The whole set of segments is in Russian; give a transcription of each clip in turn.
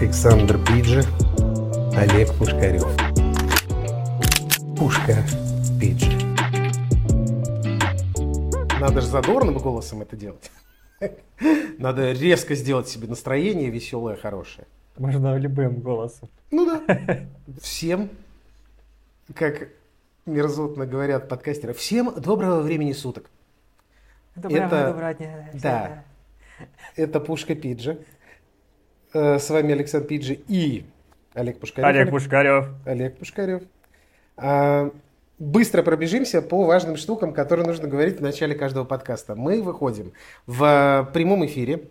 Александр Пиджи, Олег Пушкарев. Пушка Пиджи. Надо же задорным голосом это делать. Надо резко сделать себе настроение веселое, хорошее. Можно любым голосом. Ну да. Всем, как мерзотно говорят подкастеры, всем доброго времени суток. Доброго, Это- доброго дня. да. Это Пушка Пиджи. Э, С вами Александр Пиджи и Олег Пушкарев. Олег Пушкарев. Олег Пушкарев. А, Быстро пробежимся по важным штукам, которые нужно говорить в начале каждого подкаста. Мы выходим в прямом эфире.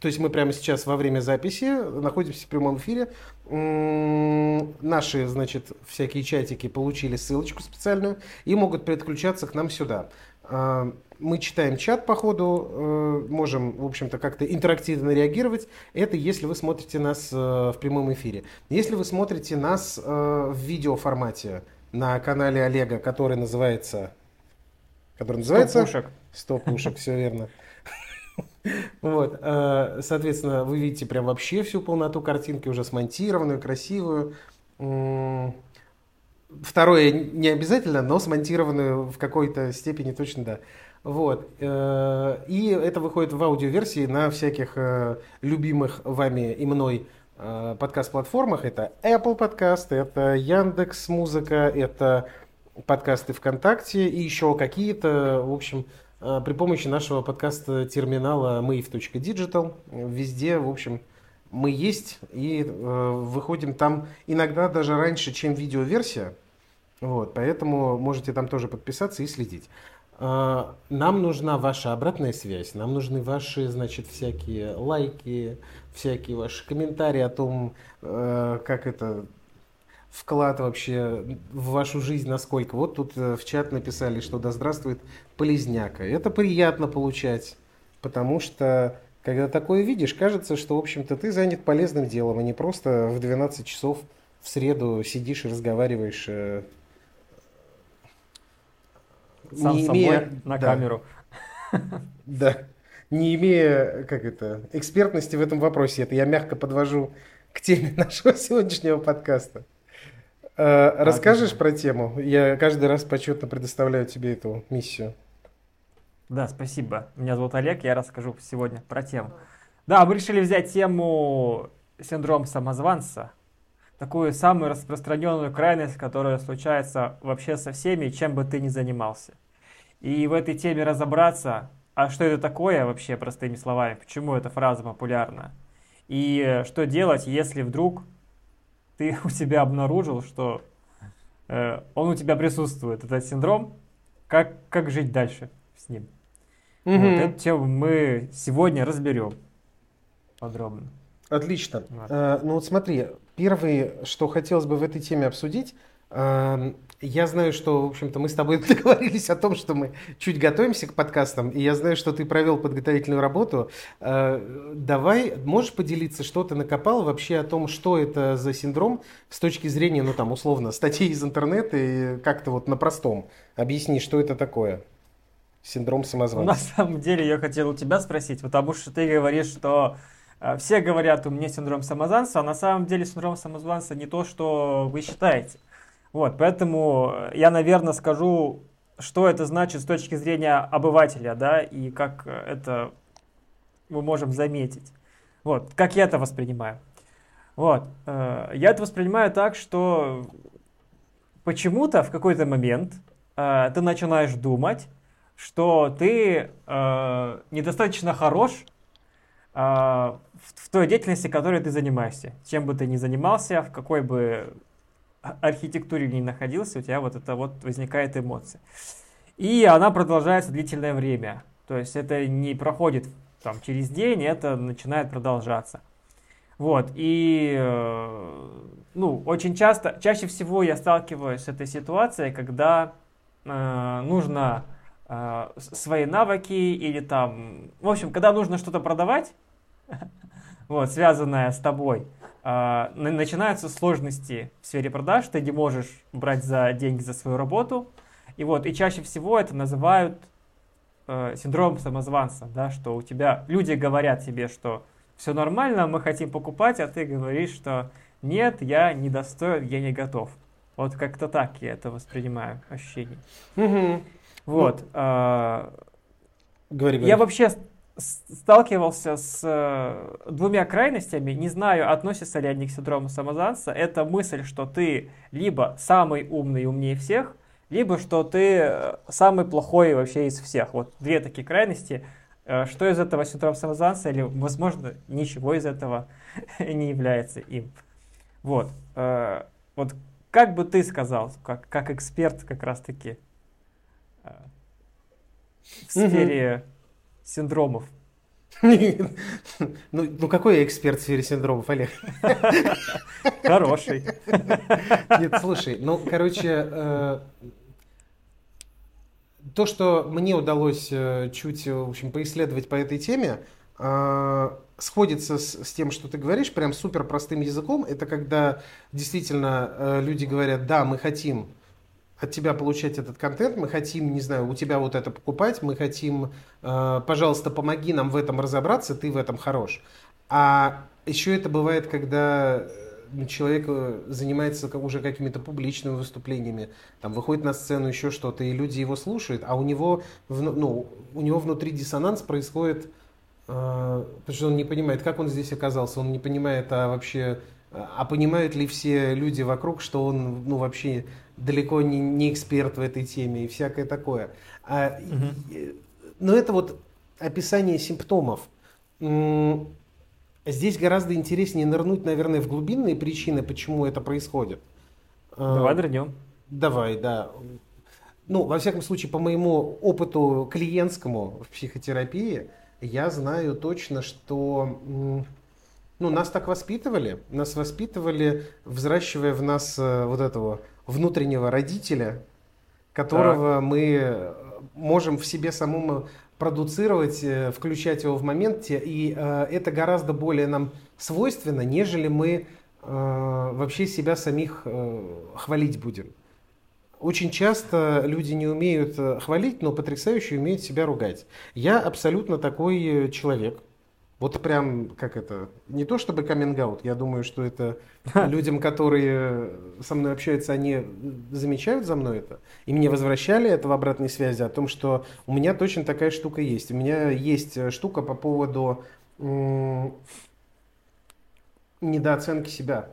То есть мы прямо сейчас во время записи находимся в прямом эфире. Наши, значит, всякие чатики получили ссылочку специальную и могут подключаться к нам сюда. А, Мы читаем чат по ходу, э, можем, в общем-то, как-то интерактивно реагировать. Это если вы смотрите нас э, в прямом эфире. Если вы смотрите нас э, в видеоформате на канале Олега, который называется... Который называется... пушек. 100 пушек, все верно. Вот, соответственно, вы видите прям вообще всю полноту картинки, уже смонтированную, красивую. Второе не обязательно, но смонтированную в какой-то степени точно да. Вот. э, И это выходит в аудиоверсии на всяких э, любимых вами и мной э, подкаст-платформах. Это Apple подкаст, это Яндекс Музыка, это подкасты ВКонтакте и еще какие-то, в общем, при помощи нашего подкаст-терминала mave.digital. Везде, в общем, мы есть и э, выходим там иногда даже раньше, чем видеоверсия. Вот, поэтому можете там тоже подписаться и следить. Э, Нам нужна ваша обратная связь, нам нужны ваши, значит, всякие лайки, всякие ваши комментарии о том, э, как это вклад вообще в вашу жизнь насколько. Вот тут э, в чат написали, что да здравствует Полезняка. Это приятно получать, потому что когда такое видишь, кажется, что, в общем-то, ты занят полезным делом, а не просто в 12 часов в среду сидишь и разговариваешь, э, Сам не собой имея- на да, камеру. Да, не имея, как это, экспертности в этом вопросе. Это я мягко подвожу к теме нашего сегодняшнего подкаста. Э, Расскажешь про тему? Я каждый раз почетно предоставляю тебе эту миссию. Да, спасибо. Меня зовут Олег, я расскажу сегодня про тему. Да, мы решили взять тему синдром самозванца. Такую самую распространенную крайность, которая случается вообще со всеми, чем бы ты ни занимался. И в этой теме разобраться, а что это такое вообще, простыми словами, почему эта фраза популярна. И что делать, если вдруг ты у себя обнаружил, что э, он у тебя присутствует, этот синдром, как, как жить дальше с ним. Вот Мгм. эту тему мы сегодня разберем подробно. Отлично. Вот. Э, Ну вот смотри, первое, что хотелось бы в этой теме обсудить, эм, я знаю, что, в общем-то, мы с тобой договорились о том, что мы чуть готовимся к подкастам, и я знаю, что ты провел подготовительную работу. Э, Давай, можешь поделиться, что ты накопал вообще о том, что это за синдром с точки зрения, ну там, условно, статей из интернета и как-то вот на простом. Объясни, что это такое? Синдром самозванца. на самом деле я хотел у тебя спросить, потому что ты говоришь, что э, все говорят, у меня синдром самозванца, а на самом деле синдром самозванца не то, что вы считаете. Вот, поэтому э, я, наверное, скажу, что это значит с точки зрения обывателя, да, и как э, это мы можем заметить. Вот, как я это воспринимаю. Вот, я это воспринимаю так, что почему-то в какой-то момент ты начинаешь думать, что ты э, недостаточно хорош э, в, в той деятельности, которой ты занимаешься. Чем бы ты ни занимался, в какой бы а- архитектуре ни находился, у тебя вот это вот возникает эмоция. И она продолжается длительное время. То есть это не проходит там через день, это начинает продолжаться. Вот, и, э, ну, очень часто, чаще всего я сталкиваюсь с этой ситуацией, когда э, нужно свои навыки или там, в общем, когда нужно что-то продавать, вот, связанное с тобой, э, на- начинаются сложности в сфере продаж, ты не можешь брать за деньги за свою работу, и вот, и чаще всего это называют э, синдромом самозванца, да, что у тебя, люди говорят тебе, что все нормально, мы хотим покупать, а ты говоришь, что нет, я не достоин, я не готов. Вот как-то так я это воспринимаю, ощущение. Угу. Вот. Ну, а, говори, говори. Я вообще сталкивался с э, двумя крайностями, не знаю, относятся ли они к синдрому самозванца. Это мысль, что ты либо самый умный и умнее всех, либо что ты э, самый плохой вообще из всех. Вот две такие крайности. Э, что из этого синдром самозванца, или, возможно, ничего из этого не является им. Вот. Вот как бы ты сказал, как, как эксперт как раз-таки в сфере синдромов. Ну, ну какой я эксперт в сфере синдромов, Олег? Хороший. Нет, слушай, ну, короче, э, то, что мне удалось э, чуть, в общем, поисследовать по этой теме, э, сходится с, с тем, что ты говоришь, прям супер простым языком. Это когда действительно люди говорят, да, мы хотим от тебя получать этот контент, мы хотим, не знаю, у тебя вот это покупать, мы хотим, э, пожалуйста, помоги нам в этом разобраться, ты в этом хорош. А еще это бывает, когда э, человек э, занимается уже какими-то публичными выступлениями, там выходит на сцену еще что-то, и люди его слушают, а у него, ну, у него внутри диссонанс происходит, э, потому что он не понимает, как он здесь оказался, он не понимает, а вообще, а понимают ли все люди вокруг, что он, ну, вообще далеко не, не эксперт в этой теме и всякое такое. А, угу. Но это вот описание симптомов. Здесь гораздо интереснее нырнуть, наверное, в глубинные причины, почему это происходит. А, Давай нырнем. Давай, да. Ну, во всяком случае, по моему опыту клиентскому в психотерапии, я знаю точно, что ну, нас так воспитывали. Нас воспитывали, взращивая в нас э, вот этого внутреннего родителя, которого так. мы можем в себе самому продуцировать, э, включать его в моменте, и э, это гораздо более нам свойственно, нежели мы э, вообще себя самих э, хвалить будем. Очень часто люди не умеют э, хвалить, но потрясающе умеют себя ругать. Я абсолютно такой человек. Вот прям, как это, не то чтобы каминг я думаю, что это людям, которые со мной общаются, они замечают за мной это. И мне возвращали это в обратной связи о том, что у меня точно такая штука есть. У меня есть э, штука по поводу недооценки себя.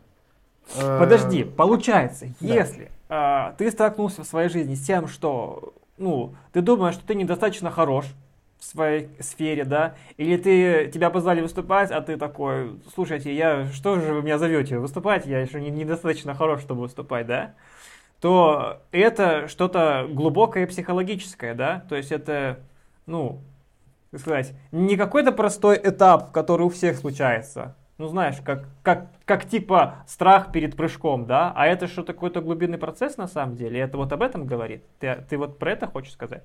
Э, Подожди, получается, да. если э, ты столкнулся в своей жизни с тем, что ну, ты думаешь, что ты недостаточно хорош, в своей сфере, да, или ты, тебя позвали выступать, а ты такой, слушайте, я, что же вы меня зовете? Выступать, я еще не, недостаточно хорош, чтобы выступать, да, то это что-то глубокое психологическое, да, то есть это, ну, сказать, не какой-то простой этап, который у всех случается, ну знаешь, как, как, как типа страх перед прыжком, да, а это что-то какой-то глубинный процесс на самом деле, это вот об этом говорит, ты, ты вот про это хочешь сказать?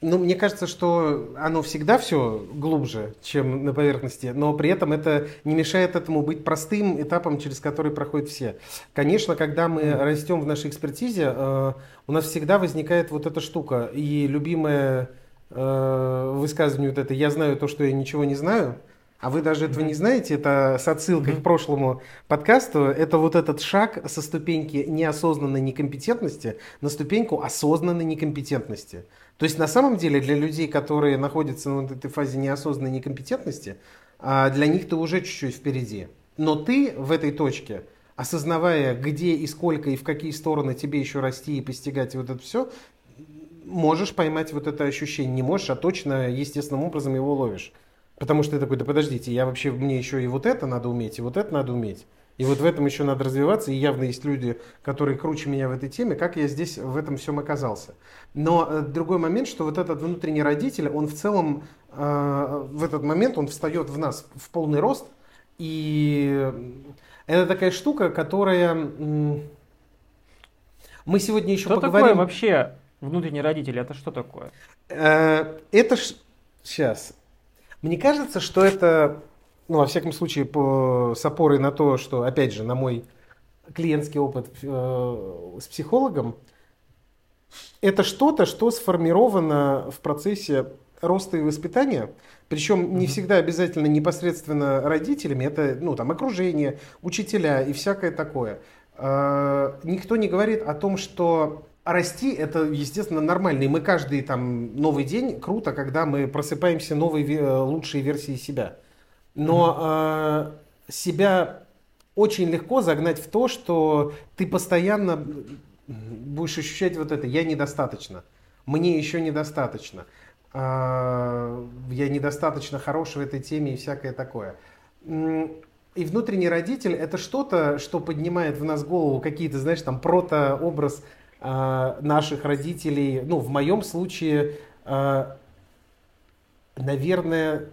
Ну, мне кажется, что оно всегда все глубже, чем на поверхности, но при этом это не мешает этому быть простым этапом, через который проходят все. Конечно, когда мы растем в нашей экспертизе, э, у нас всегда возникает вот эта штука. И любимое э, высказывание вот это «я знаю то, что я ничего не знаю», а вы даже этого не знаете, это с отсылкой mm-hmm. к прошлому подкасту, это вот этот шаг со ступеньки неосознанной некомпетентности на ступеньку осознанной некомпетентности. То есть на самом деле для людей, которые находятся на вот этой фазе неосознанной некомпетентности, а, для них ты уже чуть-чуть впереди. Но ты в этой точке, осознавая, где и сколько и в какие стороны тебе еще расти и постигать вот это все, можешь поймать вот это ощущение. Не можешь, а точно естественным образом его ловишь. Потому что ты такой, да подождите, я вообще, мне еще и вот это надо уметь, и вот это надо уметь. И вот в этом еще надо развиваться, и явно есть люди, которые круче меня в этой теме, как я здесь в этом всем оказался. Но э, другой момент, что вот этот внутренний родитель, он в целом э, в этот момент, он встает в нас в полный рост, и это такая штука, которая... Мы сегодня еще что поговорим... такое вообще внутренний родитель? Это что такое? Э, это ж... Сейчас. Мне кажется, что это ну, во всяком случае, по, с опорой на то, что, опять же, на мой клиентский опыт э, с психологом, это что-то, что сформировано в процессе роста и воспитания, причем не всегда обязательно непосредственно родителями, это ну, там, окружение, учителя и всякое такое. Э, никто не говорит о том, что расти это, естественно, нормально. И мы каждый там новый день круто, когда мы просыпаемся новой лучшей версией себя. Но э, себя очень легко загнать в то, что ты постоянно будешь ощущать вот это «я недостаточно», «мне еще недостаточно», «я недостаточно хорош в этой теме» и всякое такое. И внутренний родитель – это что-то, что поднимает в нас голову какие-то, знаешь, там протообраз э, наших родителей. Ну, в моем случае, э, наверное,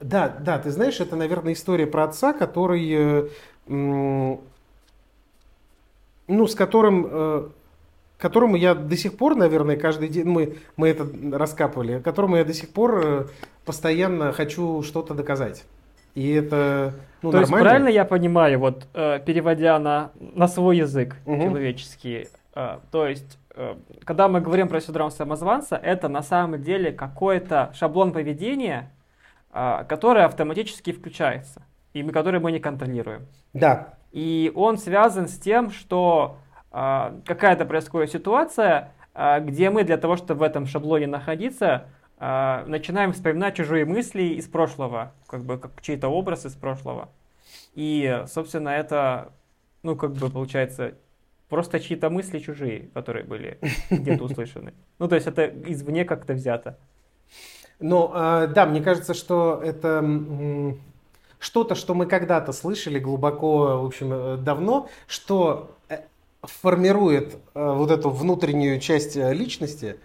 да, да, ты знаешь, это, наверное, история про отца, который ну, с которым, э, которому я до сих пор, наверное, каждый день, мы, мы это раскапывали, которому я до сих пор э, постоянно хочу что-то доказать. И это ну, То нормально. есть правильно я понимаю, вот э, переводя на, на свой язык угу. человеческий, то есть когда мы говорим про синдром самозванца, это на самом деле какой-то шаблон поведения, который автоматически включается и который мы не контролируем. Да. И он связан с тем, что э, какая-то происходит ситуация, э, где мы для того, чтобы в этом шаблоне находиться, э, начинаем вспоминать чужие мысли из прошлого, как бы как чей-то образ из прошлого. И, собственно, это, ну, как бы получается, просто чьи-то мысли чужие, которые были где-то услышаны. Ну, то есть это извне как-то взято. Ну, да, мне кажется, что это что-то, что мы когда-то слышали глубоко, в общем, э, давно, что э, формирует э, вот эту внутреннюю часть личности,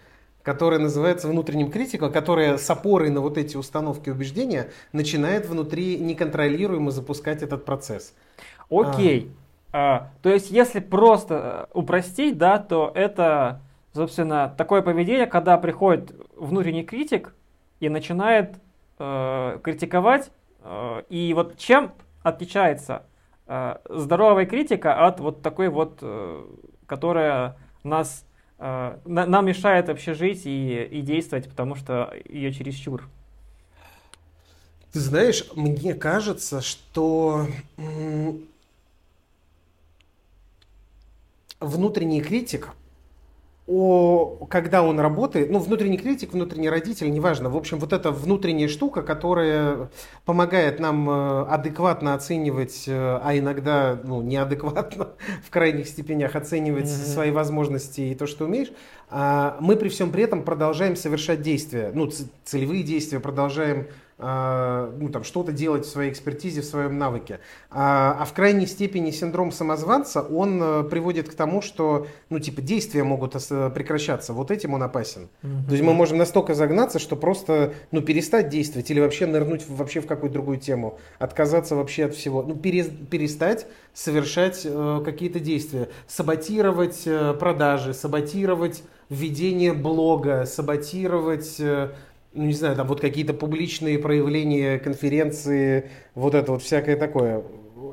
которая называется внутренним критиком, которая с опорой на вот эти установки убеждения начинает внутри неконтролируемо запускать этот процесс. Окей. А. А, то есть, если просто упростить, да, то это, собственно, такое поведение, когда приходит внутренний критик и начинает э, критиковать Э, и вот чем отличается э, здоровая критика от вот такой вот, э, которая нас, нам мешает вообще жить и, и действовать, потому что ее чересчур? Ты знаешь, мне кажется, что внутренний критик – о, когда он работает, ну, внутренний критик, внутренний родитель, неважно. В общем, вот эта внутренняя штука, которая помогает нам э, адекватно оценивать, э, а иногда, ну, неадекватно в крайних степенях оценивать mm-hmm. свои возможности и то, что умеешь, а мы при всем при этом продолжаем совершать действия, ну, целевые действия, продолжаем ну, там, что-то делать в своей экспертизе, в своем навыке. А, а в крайней степени синдром самозванца, он э, приводит к тому, что, ну, типа, действия могут прекращаться. Вот этим он опасен. Mm-hmm. То есть мы можем настолько загнаться, что просто, ну, перестать действовать или вообще нырнуть вообще в какую-то другую тему, отказаться вообще от всего. Ну, перестать совершать э, какие-то действия, саботировать э, продажи, саботировать введение блога, саботировать... Э, ну, не знаю, там вот какие-то публичные проявления, конференции, вот это вот всякое такое.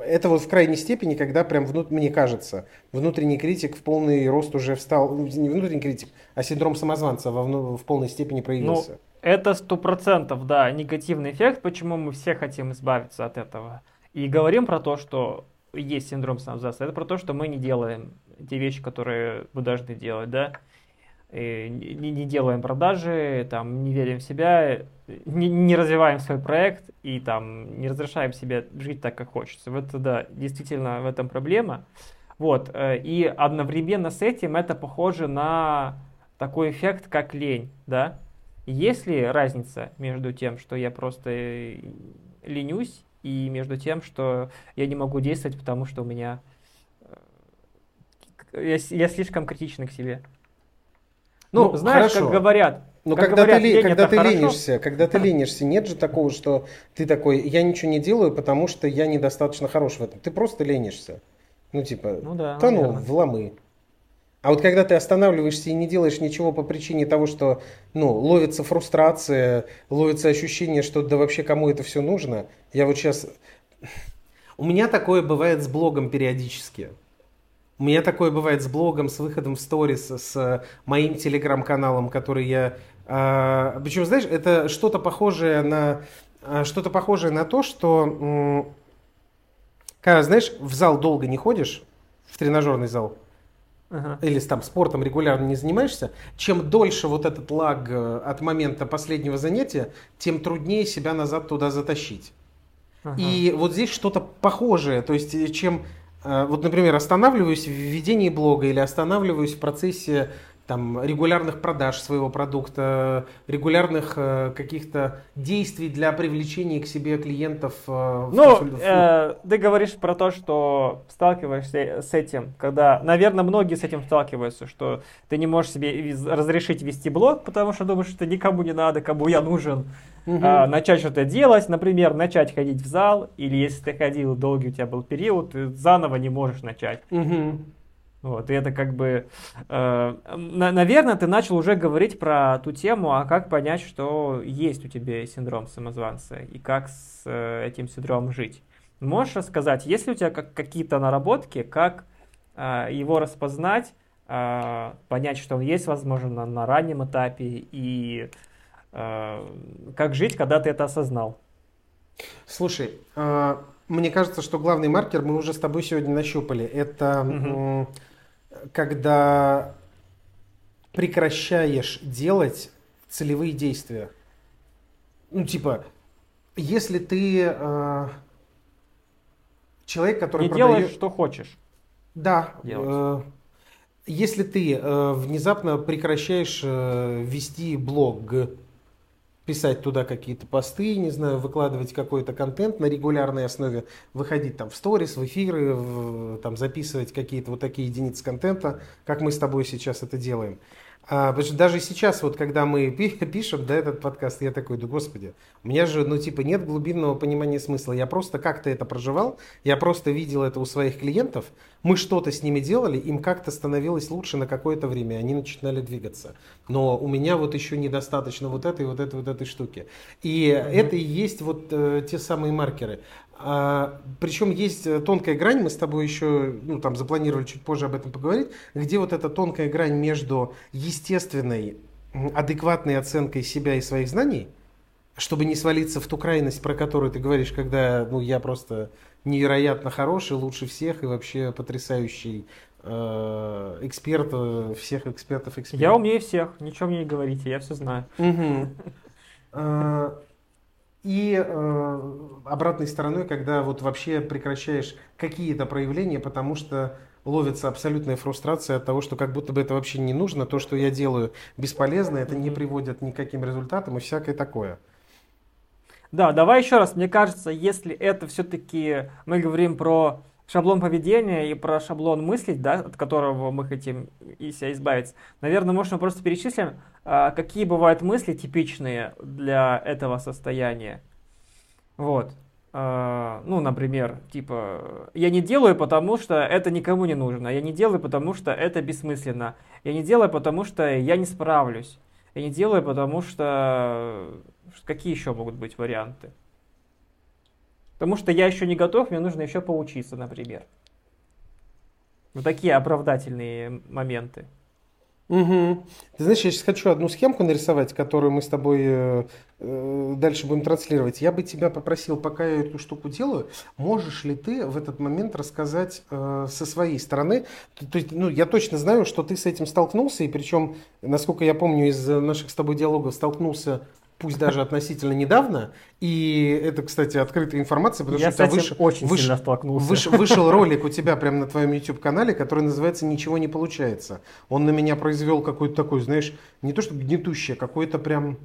Это вот в крайней степени, когда прям, внут, мне кажется, внутренний критик в полный рост уже встал, ну, не внутренний критик, а синдром самозванца во, в полной степени проявился. Ну, это сто процентов, да, негативный эффект, почему мы все хотим избавиться от этого. И говорим про то, что есть синдром самозванца, это про то, что мы не делаем те вещи, которые мы должны делать, да не, не делаем продажи, там, не верим в себя, не, не развиваем свой проект и там, не разрешаем себе жить так, как хочется. Вот да, действительно в этом проблема. Вот, э, и одновременно с этим это похоже на такой эффект, как лень, да? Есть ли разница между тем, что я просто э, ленюсь, и между тем, что я не могу действовать, потому что у меня... Э, я, я слишком критичный к себе. Ну, ну знаешь, хорошо. как говорят, но как когда говорят, ты, когда ты ленишься, когда ты ленишься, нет же такого, что ты такой, я ничего не делаю, потому что я недостаточно хорош в этом. Ты просто ленишься. Ну, типа, ну, да, тону наверное. в ломы. А вот когда ты останавливаешься и не делаешь ничего по причине того, что ну, ловится фрустрация, ловится ощущение, что да вообще кому это все нужно. Я вот сейчас... У меня такое бывает с блогом периодически. У меня такое бывает с блогом, с выходом в сторис, с моим телеграм-каналом, который я А, причем, знаешь, это что-то похожее на а, что-то похожее на то, что когда, знаешь, в зал долго не ходишь, в тренажерный зал, ага. или там спортом регулярно не занимаешься, чем дольше вот этот лаг э, от момента последнего занятия, тем труднее себя назад туда затащить. Ага. И вот здесь что-то похожее, то есть э, чем э, вот, например, останавливаюсь в ведении блога или останавливаюсь в процессе там, регулярных продаж своего продукта, регулярных э, каких-то действий для привлечения к себе клиентов. Э, ну, э, ты говоришь про то, что сталкиваешься с этим, когда, наверное, многие с этим сталкиваются, что ты не можешь себе разрешить вести блог, потому что думаешь, что никому не надо, кому я нужен. Угу. А, начать что-то делать, например, начать ходить в зал, или если ты ходил долгий у тебя был период, ты заново не можешь начать. Угу. Вот, и это как бы, э, на, наверное, ты начал уже говорить про ту тему, а как понять, что есть у тебя синдром самозванца и как с э, этим синдромом жить. Можешь рассказать, есть ли у тебя как, какие-то наработки, как э, его распознать, э, понять, что он есть, возможно, на, на раннем этапе, и э, как жить, когда ты это осознал? Слушай, э, мне кажется, что главный маркер мы уже с тобой сегодня нащупали. Это... Угу когда прекращаешь делать целевые действия. Ну, типа, если ты э, человек, который не продает... делаешь, что хочешь. Да. Э, если ты э, внезапно прекращаешь э, вести блог, писать туда какие-то посты, не знаю, выкладывать какой-то контент на регулярной основе, выходить там в сторис, в эфиры, в, там записывать какие-то вот такие единицы контента, как мы с тобой сейчас это делаем. А, потому что даже сейчас, вот когда мы пишем да, этот подкаст, я такой, да господи, у меня же, ну, типа, нет глубинного понимания смысла. Я просто как-то это проживал, я просто видел это у своих клиентов, мы что-то с ними делали, им как-то становилось лучше на какое-то время, они начинали двигаться. Но у меня вот еще недостаточно вот этой, вот этой, вот этой штуки. И mm-hmm. это и есть вот э, те самые маркеры. А, причем есть э, тонкая грань, мы с тобой еще ну, там, запланировали чуть позже об этом поговорить, где вот эта тонкая грань между естественной, адекватной оценкой себя и своих знаний, чтобы не свалиться в ту крайность, про которую ты говоришь, когда ну, я просто невероятно хороший, лучше всех и вообще потрясающий э, эксперт э, всех экспертов экспертов. Я умнее всех, ничего мне не говорите, я все знаю. И э, обратной стороной, когда вот вообще прекращаешь какие-то проявления, потому что ловится абсолютная фрустрация от того, что как будто бы это вообще не нужно, то, что я делаю, бесполезно, это не приводит ни к каким результатам и всякое такое. Да, давай еще раз. Мне кажется, если это все-таки мы говорим про шаблон поведения и про шаблон мыслей, да, от которого мы хотим и себя избавиться, наверное, можно просто перечислим, а, какие бывают мысли типичные для этого состояния. Вот. А, ну, например, типа, я не делаю, потому что это никому не нужно. Я не делаю, потому что это бессмысленно. Я не делаю, потому что я не справлюсь. Я не делаю, потому что... Какие еще могут быть варианты? Потому что я еще не готов, мне нужно еще поучиться, например. Вот такие оправдательные моменты. Угу. Ты знаешь, я сейчас хочу одну схемку нарисовать, которую мы с тобой э, э, дальше будем транслировать. Я бы тебя попросил, пока я эту штуку делаю, можешь ли ты в этот момент рассказать э, со своей стороны? То, то есть, ну, я точно знаю, что ты с этим столкнулся, и причем, насколько я помню из наших с тобой диалогов, столкнулся пусть даже относительно недавно. И это, кстати, открытая информация, потому Я что у тебя выш... очень выш... сильно столкнулся. Выш... вышел ролик у тебя прямо на твоем YouTube-канале, который называется «Ничего не получается». Он на меня произвел какое-то такое, знаешь, не то что гнетущее, какое-то прям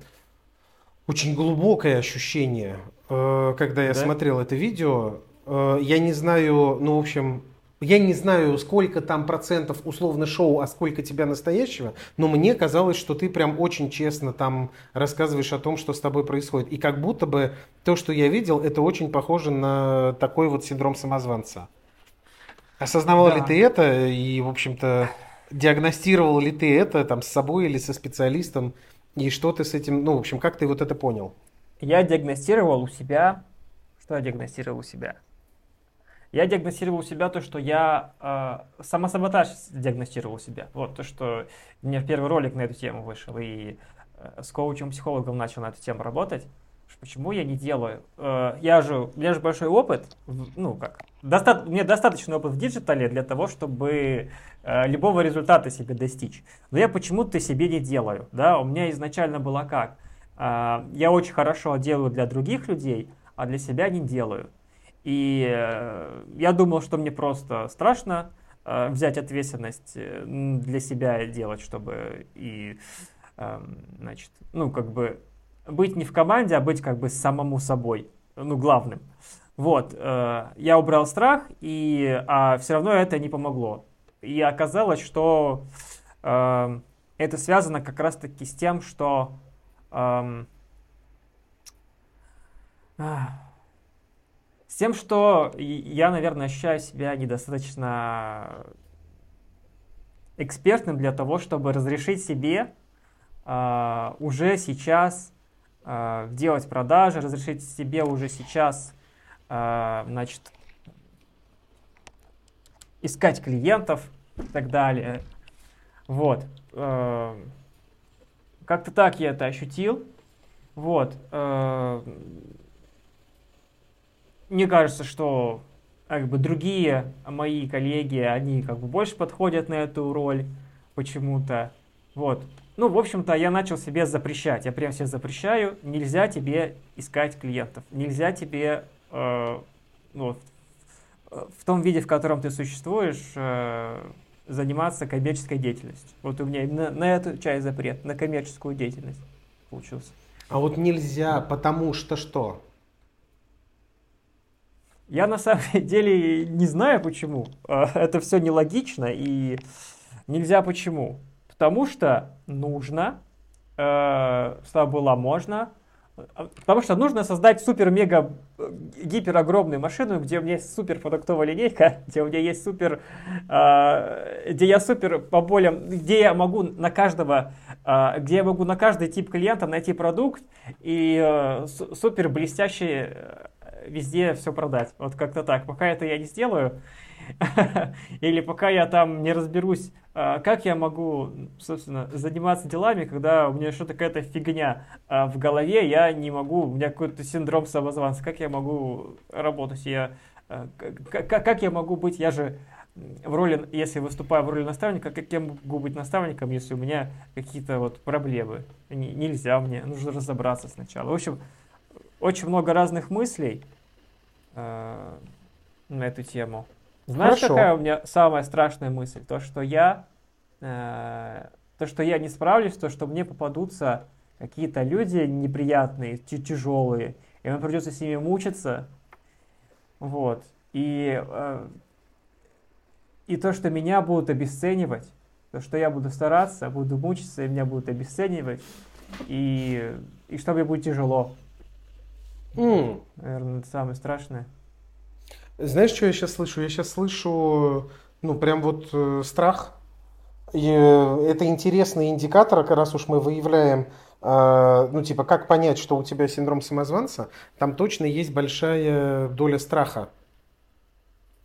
очень глубокое ощущение, э, когда я да? смотрел это видео. Э, я не знаю, ну, в общем, я не знаю, сколько там процентов условно шоу, а сколько тебя настоящего, но мне казалось, что ты прям очень честно там рассказываешь о том, что с тобой происходит. И как будто бы то, что я видел, это очень похоже на такой вот синдром самозванца. Осознавал да. ли ты это и, в общем-то, диагностировал ли ты это там с собой или со специалистом? И что ты с этим, ну, в общем, как ты вот это понял? Я диагностировал у себя, что я диагностировал у себя? Я диагностировал у себя то, что я э, самосаботаж диагностировал себя. Вот то, что у меня первый ролик на эту тему вышел. И э, с коучем-психологом начал на эту тему работать. Почему я не делаю? Э, я же, у меня же большой опыт, ну как, доста, у меня достаточный опыт в digital 'е для того, чтобы э, любого результата себе достичь. Но я почему-то себе не делаю, да, у меня изначально было как? Э, я очень хорошо делаю для других людей, а для себя не делаю. И я думал, что мне просто страшно взять ответственность для себя делать, чтобы и, эм, значит, ну как бы быть не в команде, а быть как бы самому собой, ну, главным. Вот, э, я убрал страх, и, а все равно это не помогло. И оказалось, что э, это связано как раз-таки с тем, что э, с тем, что я, наверное, ощущаю себя недостаточно экспертным для того, чтобы разрешить себе э, уже сейчас э, делать продажи, разрешить себе уже сейчас, э, значит, искать клиентов и так далее. Вот. Э, как-то так я это ощутил. Вот. Э, мне кажется, что как бы другие мои коллеги, они как бы больше подходят на эту роль почему-то. Вот. Ну, в общем-то, я начал себе запрещать. Я прям себе запрещаю. Нельзя тебе искать клиентов. Нельзя тебе э, ну, в, том виде, в котором ты существуешь, э, заниматься коммерческой деятельностью. Вот у меня на, на эту часть запрет, на коммерческую деятельность получился. А вот нельзя, потому что что? Я на самом деле не знаю почему. Э, это все нелогично и нельзя почему. Потому что нужно, э, слава была можно, потому что нужно создать супер-мега э, гипер огромную машину, где у меня есть супер продуктовая линейка, где у меня есть супер, э, где я супер по болям, где я могу на каждого, э, где я могу на каждый тип клиента найти продукт и э, супер блестящий э, везде все продать. Вот как-то так. Пока это я не сделаю, или пока я там не разберусь, а, как я могу, собственно, заниматься делами, когда у меня что-то какая-то фигня а, в голове, я не могу, у меня какой-то синдром самозванца, как я могу работать, я, как, как я могу быть, я же в роли, если выступаю в роли наставника, как я могу быть наставником, если у меня какие-то вот проблемы? Нельзя мне, нужно разобраться сначала. В общем, очень много разных мыслей э, на эту тему. Знаешь, Хорошо. какая у меня самая страшная мысль? То, что я, э, то, что я не справлюсь, то, что мне попадутся какие-то люди неприятные, тяжелые, и мне придется с ними мучиться. Вот. И, э, и то, что меня будут обесценивать, то, что я буду стараться, буду мучиться, и меня будут обесценивать, и, и что мне будет тяжело. Mm. Наверное, это самое страшное. Знаешь, что я сейчас слышу? Я сейчас слышу, ну, прям вот э, страх. И э, это интересный индикатор, как раз уж мы выявляем, э, ну, типа, как понять, что у тебя синдром самозванца, там точно есть большая доля страха.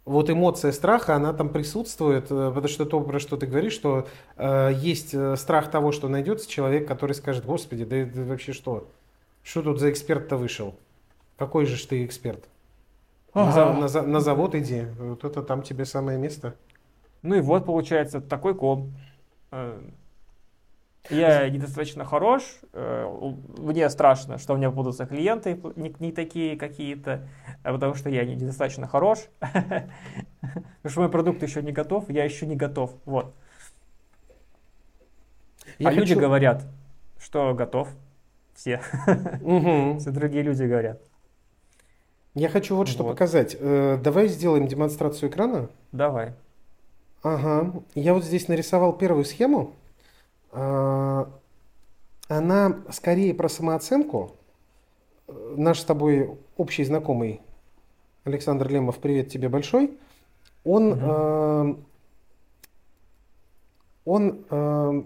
Вот эмоция страха, она там присутствует, э, потому что то, про что ты говоришь, что э, есть э, страх того, что найдется человек, который скажет, господи, да это вообще что? Что тут за эксперт-то вышел? Какой же ты эксперт? Ага. На, на, на завод иди, вот это там тебе самое место. Ну и вот получается такой ком. Э, я недостаточно хорош, э, мне страшно, что у меня будут клиенты не, не такие какие-то, а потому что я недостаточно хорош, потому что мой продукт еще не готов, я еще не готов, вот. Я а хочу... люди говорят, что готов, все, все другие люди говорят. Я хочу вот что вот. показать. Э, давай сделаем демонстрацию экрана. Давай. Ага. Я вот здесь нарисовал первую схему. А, она скорее про самооценку. Э, наш с тобой общий знакомый Александр Лемов, привет тебе большой. Он угу он э,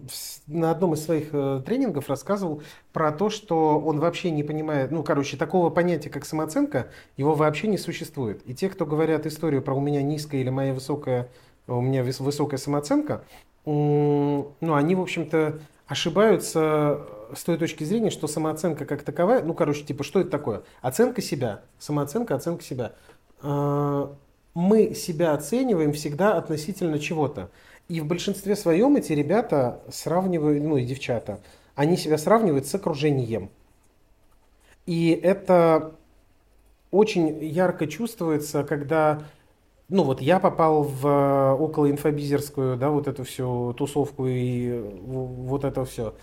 на одном из своих э, тренингов рассказывал про то, что он вообще не понимает, ну, короче, такого понятия, как самооценка, его вообще не существует. И те, кто говорят историю про у меня низкая или моя высокая, у меня высокая самооценка, э, ну, они, в общем-то, ошибаются с той точки зрения, что самооценка как таковая, ну, короче, типа, что это такое? Оценка себя, самооценка, оценка себя. А, мы себя оцениваем всегда относительно чего-то. И в большинстве своем эти ребята сравнивают, ну и девчата, они себя сравнивают с окружением. И это очень ярко чувствуется, когда ну вот я попал в э, около инфобизерскую, да, вот эту всю тусовку и вот это все.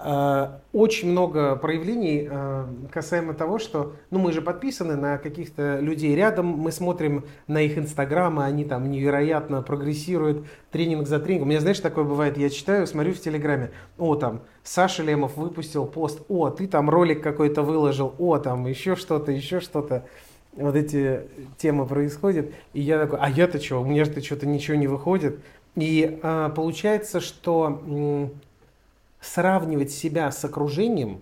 Э, очень много проявлений э, касаемо того, что, ну, мы же подписаны на каких-то людей рядом, мы смотрим на их инстаграмы, они там невероятно прогрессируют, тренинг за тренингом. У меня, знаешь, такое бывает, я читаю, смотрю в Телеграме, о, там, Саша Лемов выпустил пост, о, ты там ролик какой-то выложил, о, там, еще что-то, еще что-то. Вот эти темы происходят, и я такой, а я-то что, у меня же что-то ничего не выходит. И а, получается, что сравнивать себя с окружением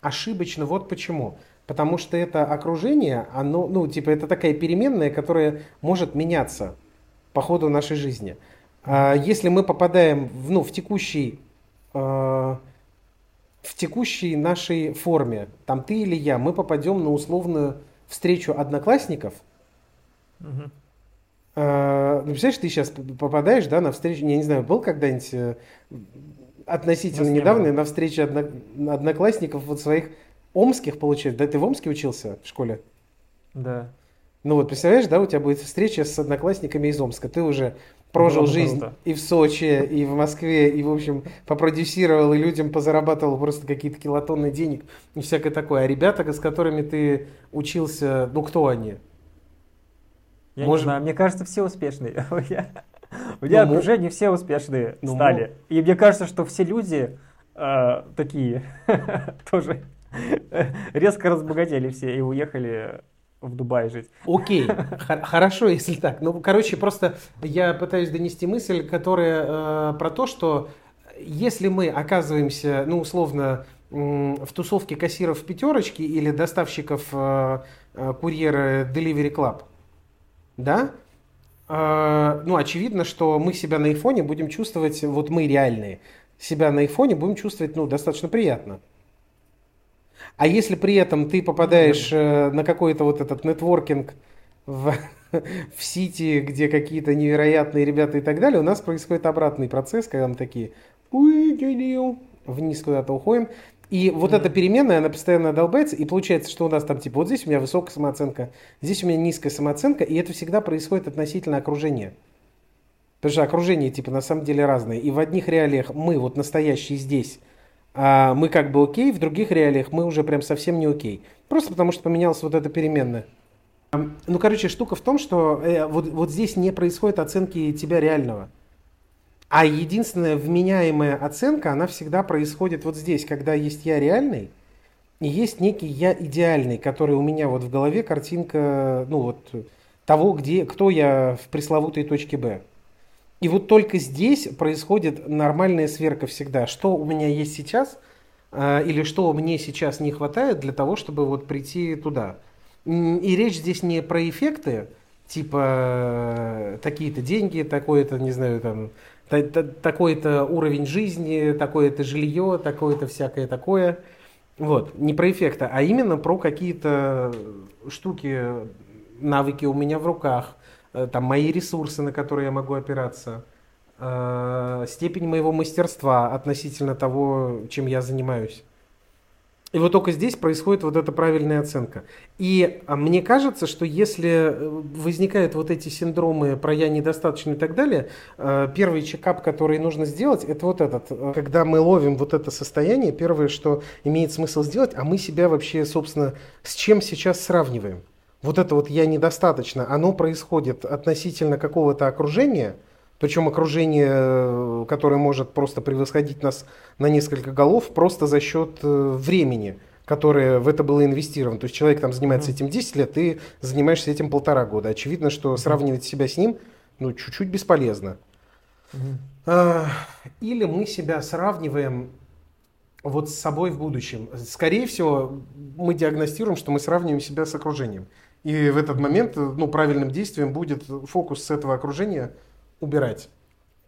ошибочно. Вот почему. Потому что это окружение, оно, ну, типа, это такая переменная, которая может меняться по ходу нашей жизни. А если мы попадаем в, ну, в текущий э, в текущей нашей форме, там ты или я, мы попадем на условную встречу одноклассников. Угу. Э, ну, представляешь, ты сейчас попадаешь, да, на встречу, я не знаю, был когда-нибудь э, относительно недавно на встрече одно, одноклассников вот своих омских, получается. Да ты в Омске учился в школе? Да. Ну вот, представляешь, да, у тебя будет встреча с одноклассниками из Омска. Ты уже прожил Было жизнь круто. и в Сочи, и в Москве, и, в общем, попродюсировал, и людям позарабатывал просто какие-то килотонны денег и всякое такое. А ребята, с которыми ты учился, ну кто они? Я Может... не знаю, мне кажется, все успешные. У меня ну, окружение все успешные ну, стали. И мне кажется, что все люди э, такие тоже резко разбогатели все и уехали в Дубай жить. Окей, хорошо, если так. Ну, короче, просто я пытаюсь донести мысль, которая э, про то, что если мы оказываемся, ну, условно, в тусовке кассиров в пятерочке или доставщиков э, э, курьера Delivery Club, да, ну, очевидно, что мы себя на айфоне будем чувствовать, вот мы реальные, себя на айфоне будем чувствовать, ну, достаточно приятно. А если при этом ты попадаешь э, на какой-то вот этот нетворкинг в, в Сити, где какие-то невероятные ребята и так далее, у нас происходит обратный процесс, когда мы такие вниз куда-то уходим. И вот mm-hmm. эта переменная, она постоянно долбается, и получается, что у нас там, типа, вот здесь у меня высокая самооценка, здесь у меня низкая самооценка, и это всегда происходит относительно окружения. Потому что окружение, типа, на самом деле разное. И в одних реалиях мы, вот настоящие здесь, а мы как бы окей, в других реалиях мы уже прям совсем не окей. Просто потому что поменялась вот эта переменная. Ну, короче, штука в том, что э, вот, вот здесь не происходит оценки тебя реального. А единственная вменяемая оценка, она всегда происходит вот здесь, когда есть я реальный, и есть некий я идеальный, который у меня вот в голове картинка, ну вот, того, где, кто я в пресловутой точке Б. И вот только здесь происходит нормальная сверка всегда, что у меня есть сейчас, э, или что мне сейчас не хватает для того, чтобы вот прийти туда. И речь здесь не про эффекты, типа э, такие-то деньги, такое-то, не знаю, там, такой-то уровень жизни, такое-то жилье, такое-то всякое такое. Вот, не про эффекты, а именно про какие-то штуки, навыки у меня в руках, э, там мои ресурсы, на которые я могу опираться, э, степень моего мастерства относительно того, чем я занимаюсь. И вот только здесь происходит вот эта правильная оценка. И а, мне кажется, что если э, возникают вот эти синдромы про я недостаточно и так далее, э, первый чекап, который нужно сделать, это вот этот. Э, когда мы ловим вот это состояние, первое, что имеет смысл сделать, а мы себя вообще, собственно, с чем сейчас сравниваем? Вот это вот я недостаточно, оно происходит относительно какого-то окружения – причем окружение, э, которое может просто превосходить нас на несколько голов, просто за счет э, времени, которое в это было инвестировано. То есть человек там занимается этим 10 лет, ты занимаешься этим полтора года. Очевидно, что сравнивать себя с ним ну, чуть-чуть бесполезно. А, или мы себя сравниваем вот с собой в будущем. Скорее всего, мы диагностируем, что мы сравниваем себя с окружением. И в этот момент ну, правильным действием будет фокус с этого окружения – убирать.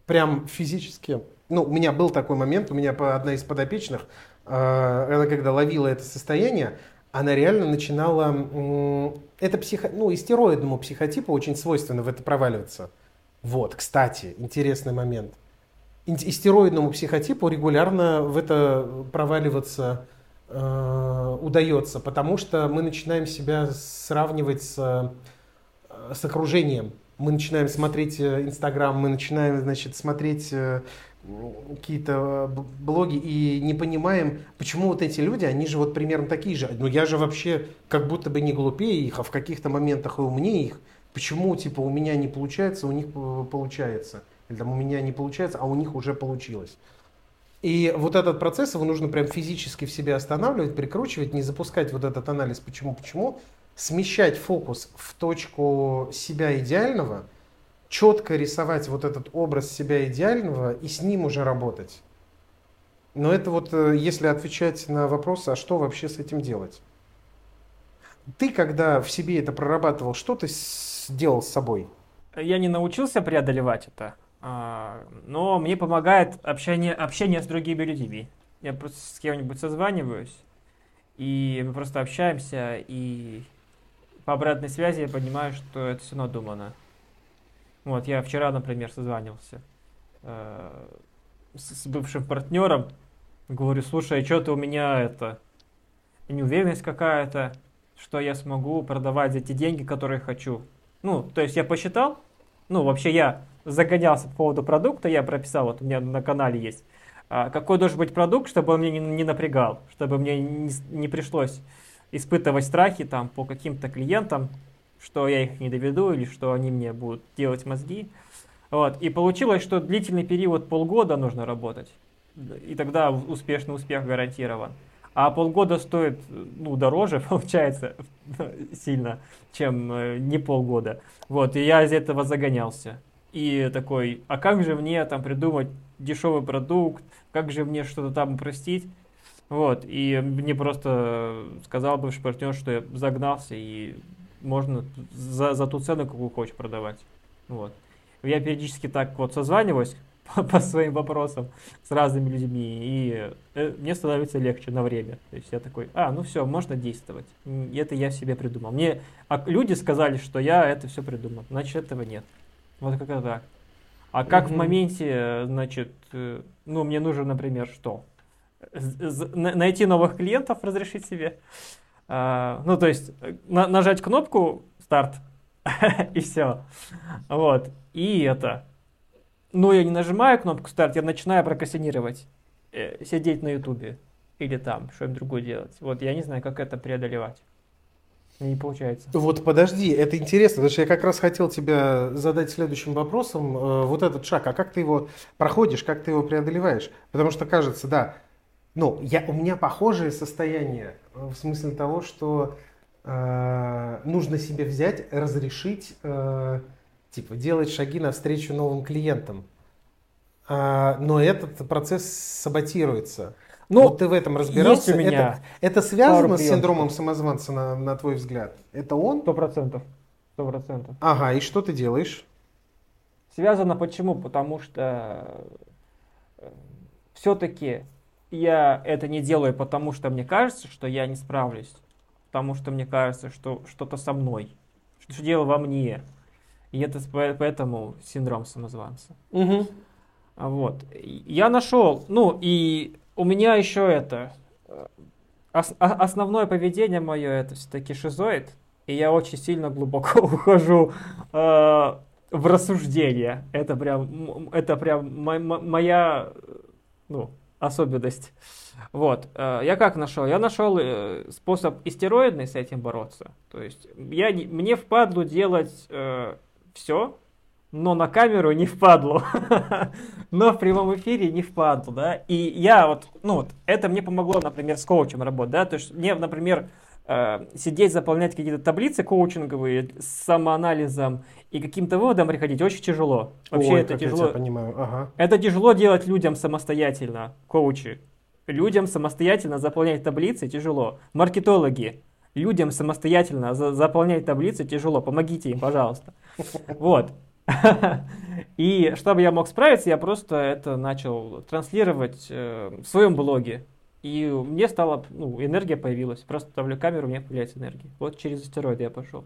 Прям физически. Ну, у меня был такой момент, у меня одна из подопечных, она когда ловила это состояние, она реально начинала... Это психо... ну, истероидному психотипу очень свойственно в это проваливаться. Вот, кстати, интересный момент. Истероидному психотипу регулярно в это проваливаться э, удается, потому что мы начинаем себя сравнивать с, э, с окружением. Мы начинаем смотреть э, Инстаграм, мы начинаем, значит, смотреть э, какие-то блоги и не понимаем, почему вот эти люди, они же вот примерно такие же. Ну я же вообще как будто бы не глупее их, а в каких-то моментах и умнее их. Почему, типа, у меня не получается, у них получается? Или там у меня не получается, а у них уже получилось. И вот этот процесс, его нужно прям физически в себе останавливать, прикручивать, не запускать вот этот анализ почему-почему, смещать фокус в точку себя идеального, четко рисовать вот этот образ себя идеального и с ним уже работать. Но это вот, э, если отвечать на вопрос, а что вообще с этим делать? Ты, когда в себе это прорабатывал, что ты сделал с собой? Я не научился преодолевать это, а, но мне помогает общение, общение с другими людьми. Я просто с кем-нибудь созваниваюсь, и мы просто общаемся, и по обратной связи я понимаю, что это все надумано. Вот, я вчера, например, созванивался э, с, бывшим партнером, говорю, слушай, а что-то у меня это, неуверенность какая-то, что я смогу продавать за те деньги, которые хочу. Ну, то есть я посчитал, ну, вообще я загонялся по поводу продукта, я прописал, вот у меня на канале есть, а, какой должен быть продукт, чтобы он меня не, напрягал, чтобы мне не, не пришлось испытывать страхи там по каким-то клиентам, что я их не доведу или что они мне будут делать мозги. Вот. И получилось, что длительный период полгода нужно работать, и тогда успешный успех гарантирован. А полгода стоит ну, дороже, получается, сильно, чем э, не полгода. Вот, и я из этого загонялся. И такой, а как же мне там придумать дешевый продукт, как же мне что-то там упростить? Вот, и мне просто сказал бывший партнер, что я загнался, и можно за, за ту цену, какую хочешь продавать. Вот. Я периодически так вот созваниваюсь по, по своим вопросам с разными людьми, и э, мне становится легче на время. То есть я такой, а, ну все, можно действовать. Это я себе придумал. Мне а люди сказали, что я это все придумал, значит этого нет. Вот как это так. А как mm-hmm. в моменте, значит, э, ну мне нужно, например, что? Найти новых клиентов, разрешить себе. А, ну, то есть, на, нажать кнопку старт, и все. Вот. И это. Ну, я не нажимаю кнопку старт, я начинаю прокрастинировать. Э, сидеть на ютубе. Или там, что-нибудь другое делать. Вот, я не знаю, как это преодолевать. Не получается. Вот подожди, это интересно, потому что я как раз хотел тебя задать следующим вопросом. Э, вот этот шаг, а как ты его проходишь, как ты его преодолеваешь? Потому что кажется, да, ну, я, у меня похожее состояние в смысле того, что э, нужно себе взять, разрешить, э, типа, делать шаги навстречу новым клиентам. А, но этот процесс саботируется. Ну, вот ты в этом разбирался. У меня это, это связано с синдромом самозванца, на, на твой взгляд? Это он? Сто процентов. Сто процентов. Ага, и что ты делаешь? Связано почему? Потому что э, все-таки я это не делаю, потому что мне кажется, что я не справлюсь. Потому что мне кажется, что что-то со мной. Что дело во мне. И это поэтому синдром самозванца. Угу. Вот. Я нашел, ну и у меня еще это, ос, основное поведение мое это все-таки шизоид. И я очень сильно глубоко ухожу э, в рассуждение. Это прям, это прям моя, ну, особенность. Вот. Э, я как нашел? Я нашел э, способ истероидный с этим бороться. То есть я, мне впадлу делать э, все, но на камеру не впадлу. но в прямом эфире не впадлу, да. И я вот, ну вот, это мне помогло, например, с коучем работать, да. То есть мне, например, сидеть, заполнять какие-то таблицы коучинговые с самоанализом и каким-то выводом приходить очень тяжело. Вообще Ой, это тяжело. Я понимаю. Ага. Это тяжело делать людям самостоятельно, коучи. Людям самостоятельно заполнять таблицы тяжело. Маркетологи. Людям самостоятельно за заполнять таблицы тяжело. Помогите им, пожалуйста. Вот. И чтобы я мог справиться, я просто это начал транслировать э, в своем блоге. И мне стала, ну, энергия появилась. Просто ставлю камеру, у меня появляется энергия. Вот через астероиды я пошел.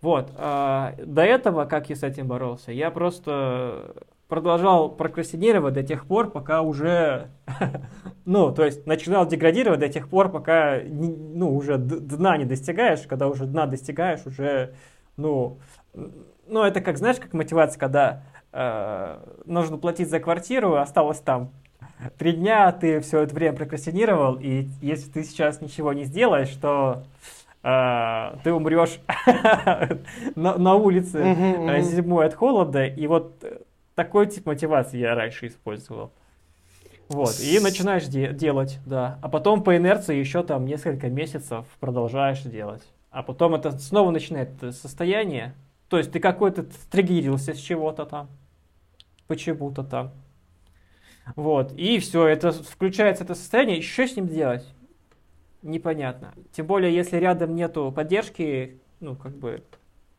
Вот. А, до этого, как я с этим боролся, я просто продолжал прокрастинировать до тех пор, пока уже, ну, то есть начинал деградировать до тех пор, пока, ну, уже дна не достигаешь, когда уже дна достигаешь, уже, ну, ну, это как, знаешь, как мотивация, когда э, нужно платить за квартиру, осталось там три дня, ты все это время прокрастинировал, и если ты сейчас ничего не сделаешь, то э, ты умрешь на, на улице э, зимой от холода, и вот такой тип мотивации я раньше использовал. Вот, и начинаешь де- делать, да. А потом по инерции еще там несколько месяцев продолжаешь делать. А потом это снова начинает состояние. То есть ты какой-то триггерился с чего-то там, почему-то там. Вот, и все, это включается это состояние, еще с ним делать? Непонятно. Тем более, если рядом нету поддержки, ну, как бы,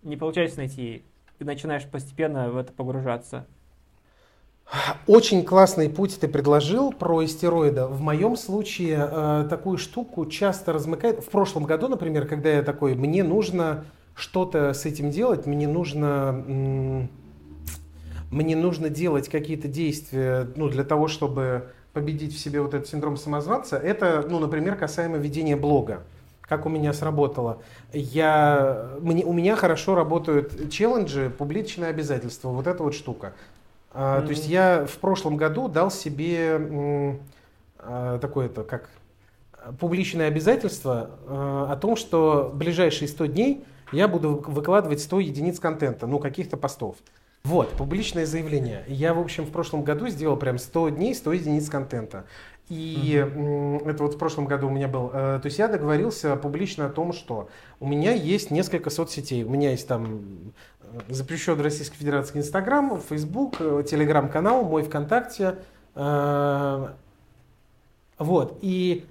не получается найти, и начинаешь постепенно в это погружаться. Очень классный путь ты предложил про истероида. В моем случае э, такую штуку часто размыкает. В прошлом году, например, когда я такой, мне нужно что-то с этим делать, мне нужно, мне нужно делать какие-то действия ну, для того, чтобы победить в себе вот этот синдром самозванца. Это, ну, например, касаемо ведения блога как у меня сработало. Я, мне, у меня хорошо работают челленджи, публичные обязательства, вот эта вот штука. Mm-hmm. То есть я в прошлом году дал себе а, такое-то, как публичное обязательство а, о том, что ближайшие 100 дней я буду выкладывать 100 единиц контента, ну, каких-то постов. Вот, публичное заявление. Я, в общем, в прошлом году сделал прям 100 дней, 100 единиц контента. И mm-hmm. это вот в прошлом году у меня был. Э, то есть я договорился публично о том, что у меня есть несколько соцсетей. У меня есть там запрещен Российской Федерации Инстаграм, Фейсбук, э, Телеграм-канал, мой ВКонтакте. Э, вот. И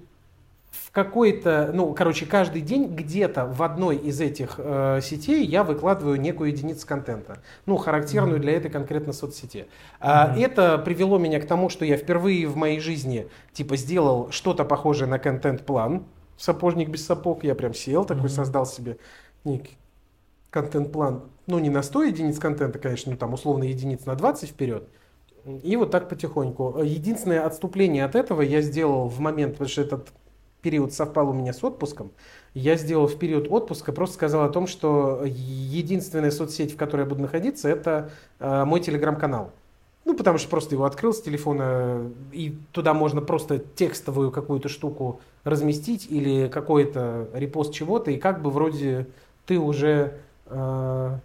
в какой-то, ну, короче, каждый день где-то в одной из этих э, сетей я выкладываю некую единицу контента, ну, характерную mm-hmm. для этой конкретно соцсети. Mm-hmm. Это привело меня к тому, что я впервые в моей жизни, типа, сделал что-то похожее на контент-план, сапожник без сапог, я прям сел такой, mm-hmm. создал себе некий контент-план, ну, не на 100 единиц контента, конечно, ну, там, условно, единиц на 20 вперед, и вот так потихоньку. Единственное отступление от этого я сделал в момент, потому что этот период совпал у меня с отпуском, я сделал в период отпуска, просто сказал о том, что единственная соцсеть, в которой я буду находиться, это э, мой телеграм-канал. Ну, потому что просто его открыл с телефона, и туда можно просто текстовую какую-то штуку разместить или какой-то репост чего-то, и как бы вроде ты уже Э,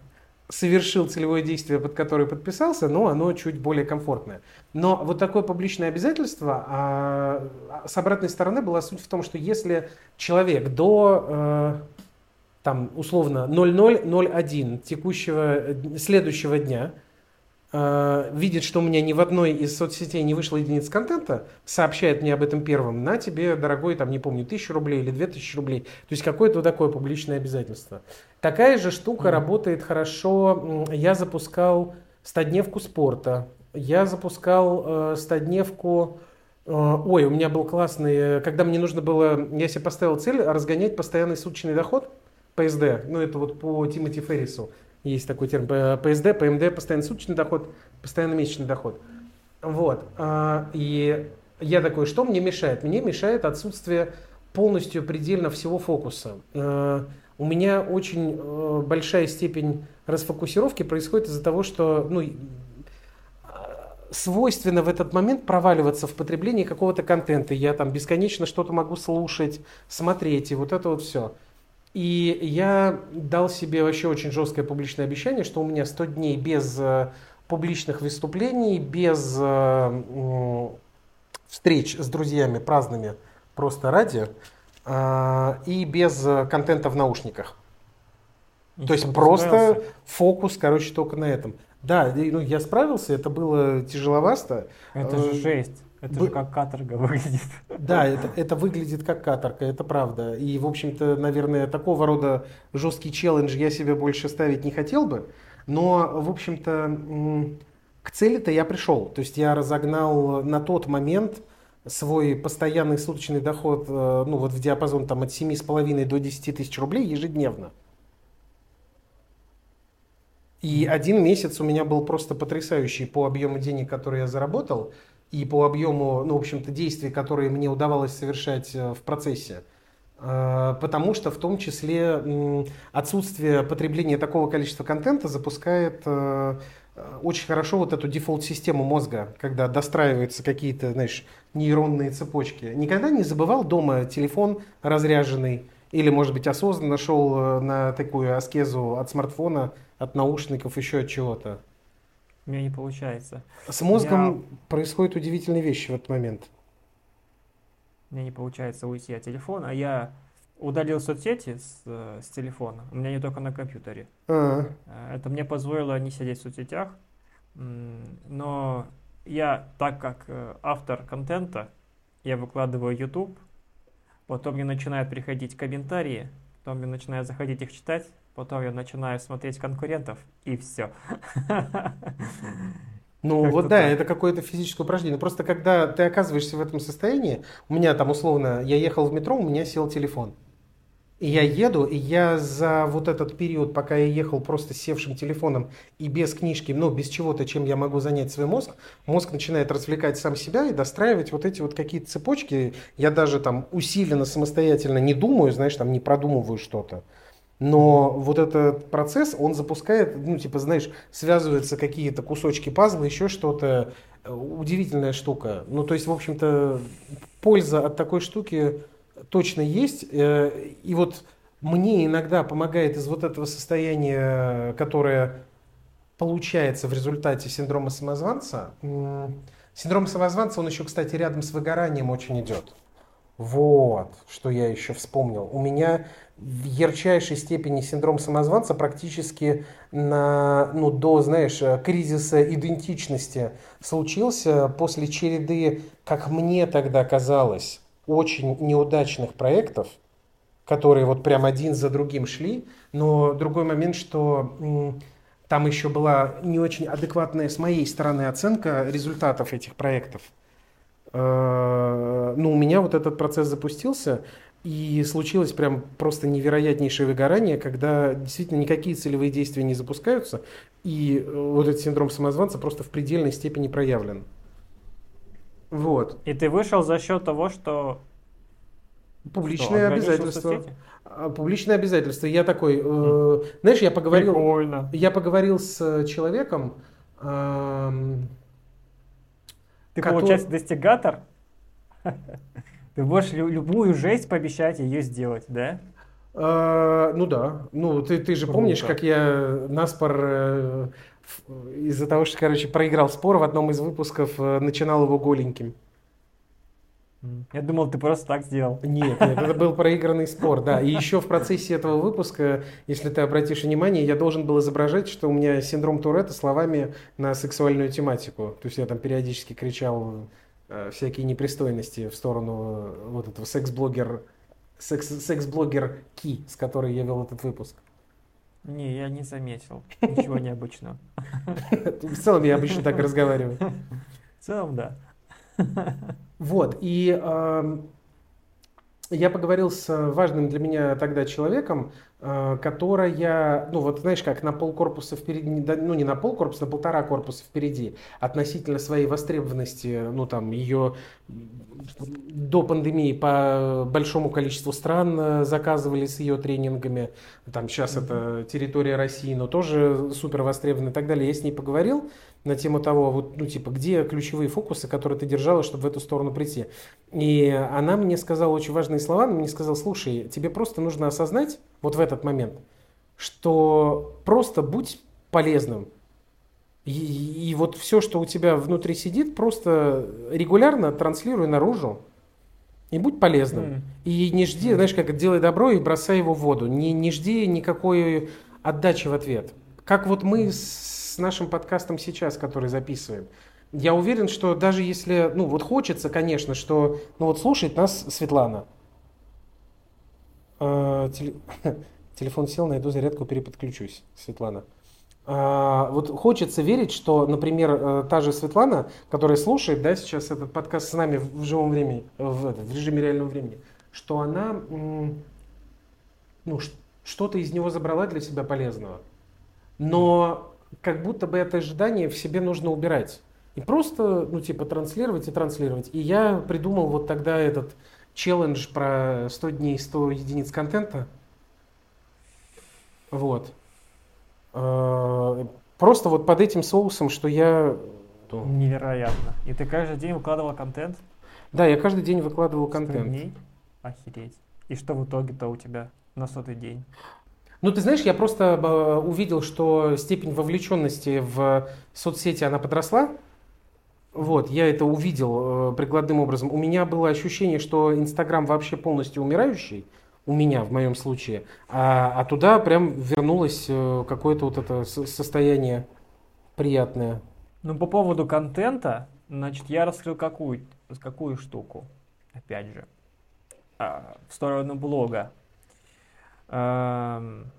совершил целевое действие, под которое подписался, но оно чуть более комфортное. Но вот такое публичное обязательство, а, а с обратной стороны была суть в том, что если человек до э, там условно 0001 текущего следующего дня э, видит, что у меня ни в одной из соцсетей не вышла единица контента, сообщает мне об этом первым, на тебе, дорогой, там, не помню, тысячу рублей или две тысячи рублей. То есть какое-то вот такое публичное обязательство. Такая же штука mm-hmm. работает хорошо. Я запускал стодневку спорта. Я запускал э, стодневку... Э, ой, у меня был классный... Когда мне нужно было... Я себе поставил цель разгонять постоянный суточный доход. ПСД. Ну, это вот по Тимоти Феррису. Есть такой термин. ПСД, ПМД, постоянный суточный доход, постоянный месячный доход. Вот. А, и я такой, что мне мешает? Мне мешает отсутствие полностью предельно всего фокуса. Э, у меня очень э, большая степень расфокусировки происходит из-за того, что ну, свойственно в этот момент проваливаться в потреблении какого-то контента. Я там бесконечно что-то могу слушать, смотреть, и вот это вот все. И я дал себе вообще очень жесткое публичное обещание, что у меня 100 дней без э, публичных выступлений, без э, встреч с друзьями праздными просто ради, а, и без э, контента в наушниках. И То есть просто справился? фокус, короче, только на этом. Да, ну я справился, это было тяжеловасто. Это же э, жесть. Это Вы... же как каторга выглядит. Да, это, это выглядит как каторга, это правда. И, в общем-то, наверное, такого рода жесткий челлендж я себе больше ставить не хотел бы. Но, в общем-то, к цели-то я пришел. То есть я разогнал на тот момент свой постоянный суточный доход, э, ну вот в диапазон там от 7,5 до 10 тысяч рублей ежедневно. И один месяц у меня был просто потрясающий по объему денег, которые я заработал, и по объему, ну, в общем-то, действий, которые мне удавалось совершать э, в процессе. Э, потому что в том числе отсутствие потребления такого количества контента запускает э, очень хорошо вот эту дефолт-систему мозга, когда достраиваются какие-то, знаешь, нейронные цепочки. Никогда не забывал дома телефон разряженный, или, может быть, осознанно шел на такую аскезу от смартфона, от наушников, еще от чего-то. У меня не получается. С мозгом Я... происходят удивительные вещи в этот момент. У меня не получается уйти от телефона. Я удалил соцсети с, э, с телефона. У меня не только на компьютере. А-а. Это мне позволило не сидеть в соцсетях. Но я, так как э, автор контента, я выкладываю YouTube, потом мне начинают приходить комментарии, потом мне начинают заходить их читать, потом я начинаю смотреть конкурентов, и все. Ну как вот да, так. это какое-то физическое упражнение. Просто когда ты оказываешься в этом состоянии, у меня там условно, я ехал в метро, у меня сел телефон. И я еду, и я за вот этот период, пока я ехал просто севшим телефоном и без книжки, ну, без чего-то, чем я могу занять свой мозг, мозг начинает развлекать сам себя и достраивать вот эти вот какие-то цепочки. Я даже там усиленно, самостоятельно не думаю, знаешь, там не продумываю что-то. Но вот этот процесс, он запускает, ну, типа, знаешь, связываются какие-то кусочки пазла, еще что-то. Удивительная штука. Ну, то есть, в общем-то, польза от такой штуки точно есть. Э, и вот мне иногда помогает из вот этого состояния, которое получается в результате синдрома самозванца. Синдром самозванца, он еще, кстати, рядом с выгоранием очень идет. Вот, что я еще вспомнил. У меня в ярчайшей степени синдром самозванца практически на, ну, до, знаешь, кризиса идентичности случился после череды, как мне тогда казалось, очень неудачных проектов, которые вот прям один за другим шли. Но другой момент, что там еще была не очень адекватная с моей стороны оценка результатов этих проектов. Э, ну, у меня вот этот процесс запустился, и случилось прям просто невероятнейшее выгорание, когда действительно никакие целевые действия не запускаются, и э, вот этот синдром самозванца просто в предельной степени проявлен. Вот. И ты вышел за счет того, что Публичное что, обязательство. А, публичное обязательство. Я такой, э, знаешь, я поговорил, Прикольно. я поговорил с человеком. Э, ты, который... получается, достигатор? Ты можешь любую жесть пообещать ее сделать, да? А, ну да. Ну, ты, ты же помнишь, как я наспор э, из-за того, что, короче, проиграл спор в одном из выпусков, э, начинал его голеньким. Я думал, ты просто так сделал. Нет, нет, это был проигранный спор, да. И еще в процессе этого выпуска, если ты обратишь внимание, я должен был изображать, что у меня синдром Туретта словами на сексуальную тематику. То есть я там периодически кричал всякие непристойности в сторону э, вот этого секс-блогер, секс, секс-блогер Ки, с которой я вел этот выпуск. Не, я не заметил. Ничего необычного. В целом я обычно так разговариваю. В целом, да. Вот, и эм, я поговорил с важным для меня тогда человеком, Э, которая, ну вот знаешь, как на полкорпуса впереди, ну не на полкорпуса, на полтора корпуса впереди, относительно своей востребованности, ну там ее до пандемии по большому количеству стран э, заказывали с ее тренингами, там сейчас это территория России, но тоже супер востребована и так далее. Я с ней поговорил, на тему того, вот, ну, типа, где ключевые фокусы, которые ты держала, чтобы в эту сторону прийти. И она мне сказала очень важные слова, она мне сказала, слушай, тебе просто нужно осознать вот в этот момент, что просто будь полезным. И, и вот все, что у тебя внутри сидит, просто регулярно транслируй наружу. И будь полезным. Mm. И не жди, mm. знаешь, как делай добро и бросай его в воду. Не, не жди никакой отдачи в ответ. Как вот мы с с нашим подкастом сейчас, который записываем. Я уверен, что даже если, ну вот хочется, конечно, что, ну вот слушает нас Светлана. Э, телефон сел, найду зарядку, переподключусь, Светлана. А, вот хочется верить, что, например, э, та же Светлана, которая слушает, да, сейчас этот подкаст с нами в живом времени, в, в режиме реального времени, что она, ну, что-то из него забрала для себя полезного. Но как будто бы это ожидание в себе нужно убирать. И просто, ну, типа, транслировать и транслировать. И я придумал вот тогда этот челлендж про 100 дней, 100 единиц контента. Вот. А, просто вот под этим соусом, что я... Невероятно. И ты каждый день выкладывал контент? Да, я каждый день выкладывал контент. дней? Охереть. И что в итоге-то у тебя на сотый день? Ну, ты знаешь, я просто э, увидел, что степень вовлеченности в соцсети, она подросла. Вот, я это увидел э, прикладным образом. У меня было ощущение, что Инстаграм вообще полностью умирающий. У меня, в моем случае. А, а туда прям вернулось э, какое-то вот это состояние приятное. Ну, по поводу контента, значит, я раскрыл какую, какую штуку, опять же, а, в сторону блога. Эм,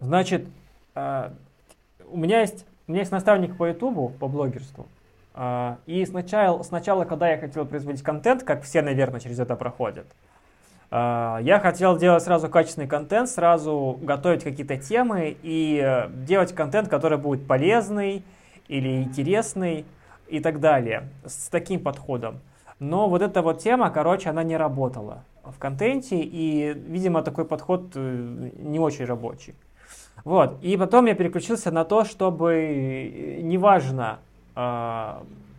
значит, э, у меня есть у меня есть наставник по Ютубу, по блогерству. А, и сначала, сначала, когда я хотел производить контент, как все, наверное, через это проходят, а, я хотел делать сразу качественный контент, сразу готовить какие-то темы и э, делать контент, который будет полезный или интересный и так далее, с таким подходом. Но вот эта вот тема, короче, она не работала в контенте, и, видимо, такой подход э, не очень рабочий. Вот, и потом я переключился на то, чтобы э, неважно,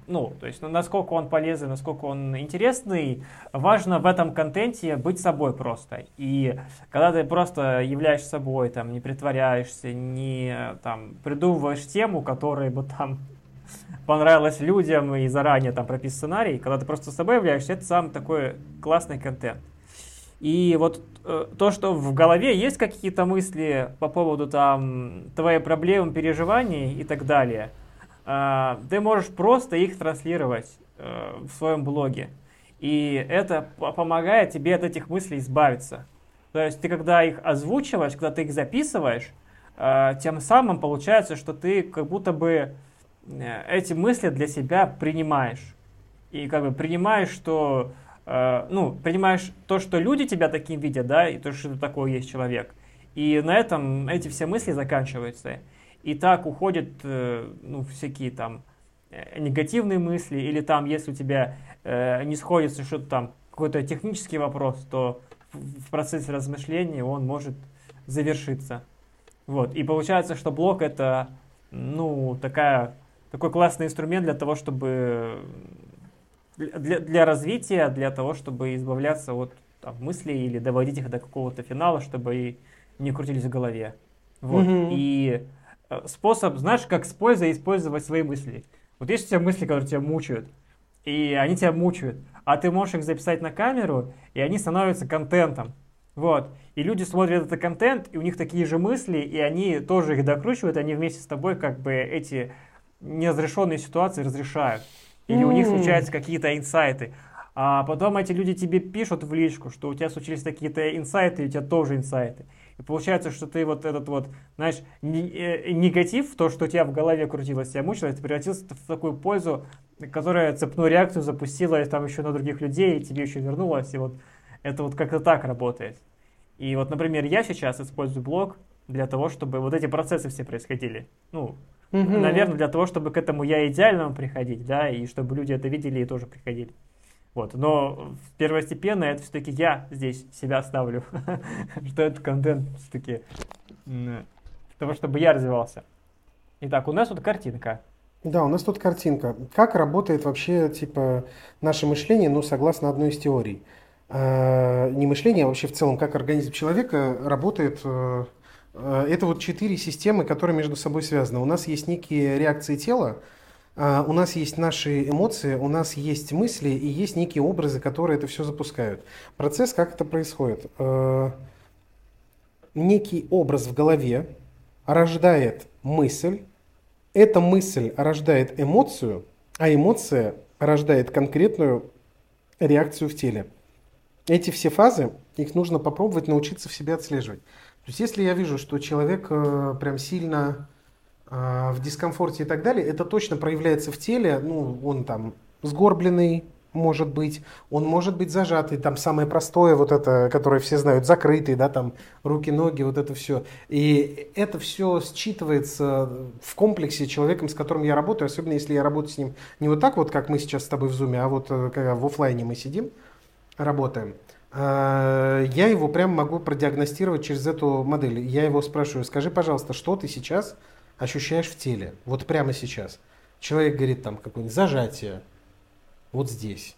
ну, то есть насколько он полезный, насколько он интересный, важно в этом контенте быть собой просто. И когда ты просто являешься собой, там, не притворяешься, не там, придумываешь тему, которая бы там понравилась людям и заранее там пропис сценарий, когда ты просто собой являешься, это сам такой классный контент. И вот э, то, что в голове есть какие-то мысли по поводу там твоей проблемы, переживаний и так далее – а, ты можешь просто их транслировать э, в своем блоге. И это помогает тебе от этих мыслей избавиться. То есть ты когда их озвучиваешь, когда ты их записываешь, э, тем самым получается, что ты как будто бы э, эти мысли для себя принимаешь. И как бы принимаешь, что ну, принимаешь то, что люди тебя таким видят, да, и то, что такое есть человек. И на этом эти все мысли заканчиваются и так уходят э, ну, всякие там э, негативные мысли, или там, если у тебя э, не сходится что-то там, какой-то технический вопрос, то в процессе размышления он может завершиться. Вот. И получается, что блок это ну, такая, такой классный инструмент для того, чтобы для, для развития, для того, чтобы избавляться от там, мыслей или доводить их до какого-то финала, чтобы и не крутились в голове. Вот. Mm-hmm. И способ, знаешь, как с пользой использовать свои мысли. Вот есть у тебя мысли, которые тебя мучают, и они тебя мучают, а ты можешь их записать на камеру, и они становятся контентом. Вот. И люди смотрят этот контент, и у них такие же мысли, и они тоже их докручивают, они вместе с тобой как бы эти неразрешенные ситуации разрешают. Или у них случаются какие-то инсайты. А потом эти люди тебе пишут в личку, что у тебя случились какие-то инсайты, и у тебя тоже инсайты. И получается, что ты вот этот вот, знаешь, э, негатив, то, что у тебя в голове крутилось, тебя мучило, ты превратился в такую пользу, которая цепную реакцию запустила там еще на других людей, и тебе еще вернулась. И вот это вот как-то так работает. И вот, например, я сейчас использую блог для того, чтобы вот эти процессы все происходили. Ну, угу. наверное, для того, чтобы к этому я идеальному приходить, да, и чтобы люди это видели и тоже приходили. Вот. Но первостепенно это все-таки я здесь себя ставлю, что этот контент все-таки того, чтобы я развивался. Итак, у нас тут картинка. Да, у нас тут картинка. Как работает вообще типа наше мышление, ну, согласно одной из теорий. Э, не мышление, а вообще в целом, как организм человека работает. Э, э, это вот четыре системы, которые между собой связаны. У нас есть некие реакции тела, у нас есть наши эмоции, у нас есть мысли и есть некие образы, которые это все запускают. Процесс, как это происходит? А, некий образ в голове рождает мысль, эта мысль рождает эмоцию, а эмоция рождает конкретную реакцию в теле. Эти все фазы, их нужно попробовать научиться в себе отслеживать. То есть если я вижу, что человек э, прям сильно а, в дискомфорте и так далее, это точно проявляется в теле. Ну, он там сгорбленный, может быть, он может быть зажатый, там самое простое, вот это, которое все знают, закрытый, да, там руки, ноги, вот это все. И это все считывается в комплексе человеком, с которым я работаю, особенно если я работаю с ним не вот так вот, как мы сейчас с тобой в зуме, а вот э, когда в офлайне мы сидим, работаем. А, я его прям могу продиагностировать через эту модель. Я его спрашиваю, скажи, пожалуйста, что ты сейчас ощущаешь в теле, вот прямо сейчас. Человек говорит там какое-нибудь зажатие, вот здесь.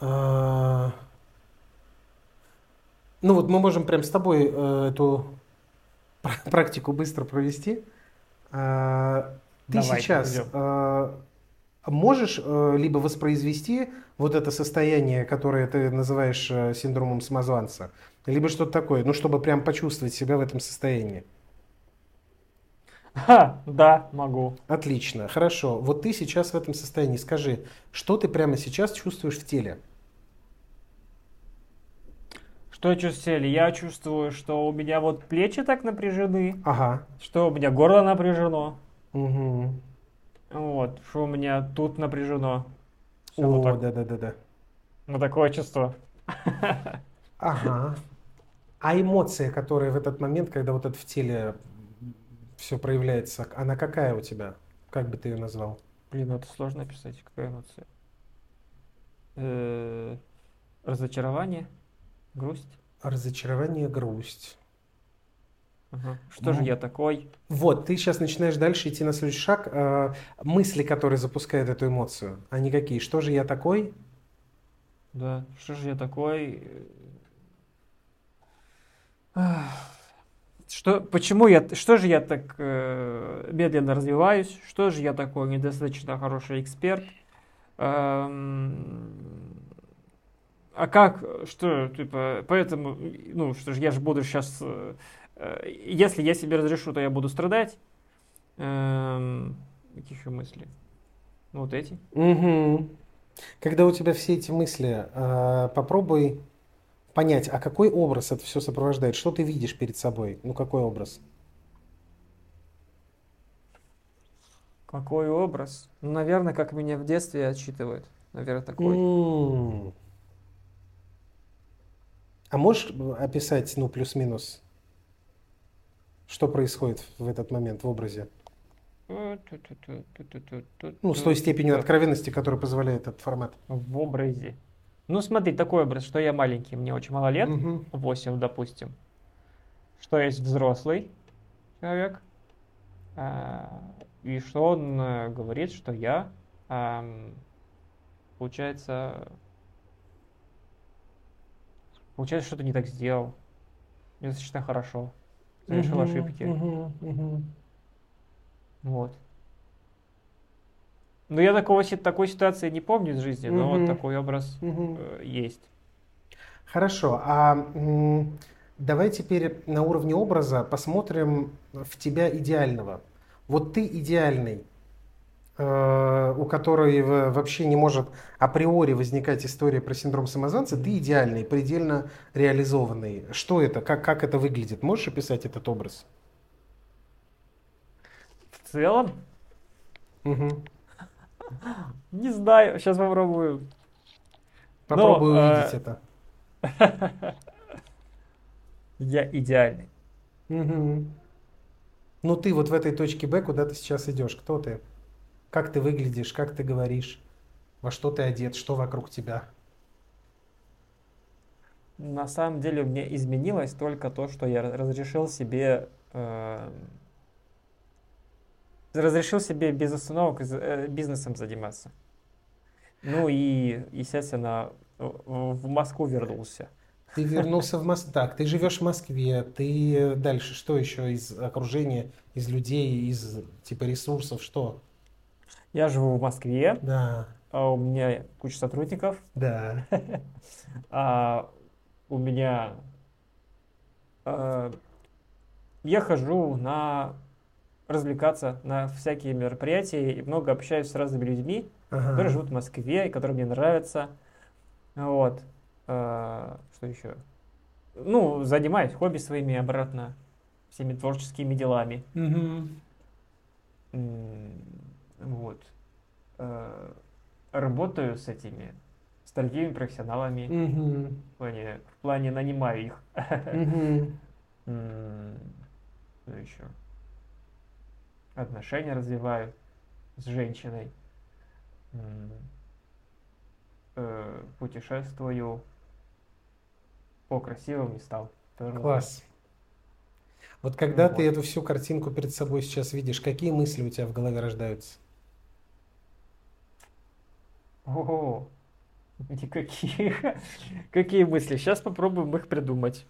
А... Ну вот мы можем прям с тобой э, эту практику быстро провести. А, ты Давай, сейчас э, можешь э, либо воспроизвести вот это состояние, которое ты называешь э, синдромом самозванца, либо что-то такое, ну чтобы прям почувствовать себя в этом состоянии. Ха, да, могу. Отлично, хорошо. Вот ты сейчас в этом состоянии. Скажи, что ты прямо сейчас чувствуешь в теле? Что я чувствую в теле? Я чувствую, что у меня вот плечи так напряжены. Ага. Что у меня горло напряжено. Угу. Вот, что у меня тут напряжено. Все О, вот да-да-да-да. Ну, такое чувство. Ага. А эмоция, которая в этот момент, когда вот это в теле все проявляется, она какая у тебя? Как бы ты ее назвал? Блин, это сложно описать. Какая эмоция? Разочарование, грусть. Разочарование, грусть. Ага. Что ну, же я такой? Вот, ты сейчас начинаешь дальше идти на следующий шаг. Э, мысли, которые запускают эту эмоцию, они какие? Что же я такой? Да, что же я такой? Что, почему я, что же я так э, медленно развиваюсь? Что же я такой недостаточно хороший эксперт? Эм, а как, что, типа, поэтому, ну, что же я же буду сейчас, э, э, если я себе разрешу, то я буду страдать. Эм, какие еще мысли? Ну, вот эти. Угу. Когда у тебя все эти мысли, э, попробуй понять, а какой образ это все сопровождает? Что ты видишь перед собой? Ну, какой образ? Какой образ? Ну, наверное, как меня в детстве отчитывают. Наверное, такой. Mm. А можешь описать, ну, плюс-минус, что происходит в этот момент в образе? Ну, с той степенью откровенности, которая позволяет этот формат. В образе. Ну, смотри, такой образ, что я маленький, мне очень мало лет, угу. 8, допустим. Что есть взрослый человек, а, и что он а, говорит, что я, а, получается, получается, что-то не так сделал, недостаточно хорошо, совершил угу, ошибки. Угу, угу. Вот. Ну, я такого, такой ситуации не помню из жизни, но угу. вот такой образ угу. э, есть. Хорошо. А давай теперь на уровне образа посмотрим в тебя идеального. Вот ты идеальный, э, у которой вообще не может априори возникать история про синдром самозванца, ты идеальный, предельно реализованный. Что это? Как, как это выглядит? Можешь описать этот образ? В целом? Угу. Не знаю, сейчас попробую. Попробую Но, увидеть э... это. Я идеальный. Угу. Ну ты вот в этой точке Б, куда ты сейчас идешь, кто ты? Как ты выглядишь, как ты говоришь, во что ты одет, что вокруг тебя? На самом деле меня изменилось только то, что я разрешил себе э, разрешил себе без остановок э, бизнесом заниматься. Ну и, естественно, в Москву вернулся. Ты вернулся в Москву. Так, ты живешь в Москве. Ты дальше что еще из окружения, из людей, из типа ресурсов, что? Я живу в Москве. Да. А у меня куча сотрудников. Да. а, у меня а, я хожу на развлекаться на всякие мероприятия и много общаюсь с разными людьми, ага. которые живут в Москве и которые мне нравятся. Вот. А, что еще? Ну, занимаюсь хобби своими обратно, всеми творческими делами. Угу. Вот. А, работаю с этими с другими профессионалами. Угу. В, плане, в плане нанимаю их. Угу. Что еще? Отношения развиваю с женщиной. Э, Путешествую по красивым местам. Класс. Вот когда ты Вот. эту всю картинку перед собой сейчас видишь, какие мысли у тебя в голове рождаются? Ого, никаких. Какие мысли? Сейчас попробуем их придумать.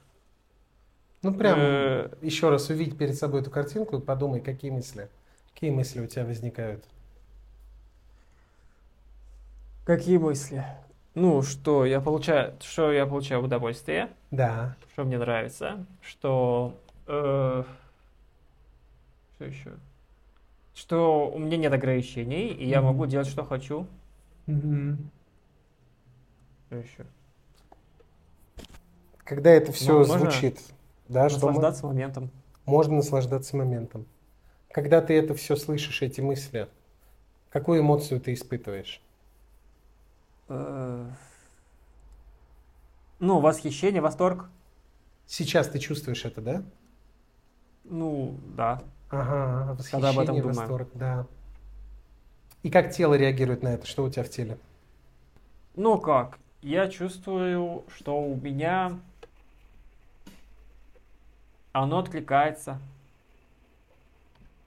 Ну, прям Э. еще раз увидь перед собой эту картинку и подумай, какие мысли. Какие мысли у тебя возникают? Какие мысли? Ну, что я получаю, что я получаю удовольствие, Да. что мне нравится, что... э, что еще? Что у меня нет ограничений, и я Мгм. могу делать, что хочу. Мгм. Что еще? Когда это все Ну, можно да, что мо- Наслаждаться моментом. можно наслаждаться моментом. Когда ты это все слышишь, эти мысли, какую эмоцию ты испытываешь? Э, Ну, восхищение, восторг. Сейчас ты чувствуешь это, да? Ну, да. Ага, Когда об этом восхищение, думаю. восторг, да. И как тело реагирует на это? Что у тебя в теле? Ну как? Я чувствую, что у меня оно откликается.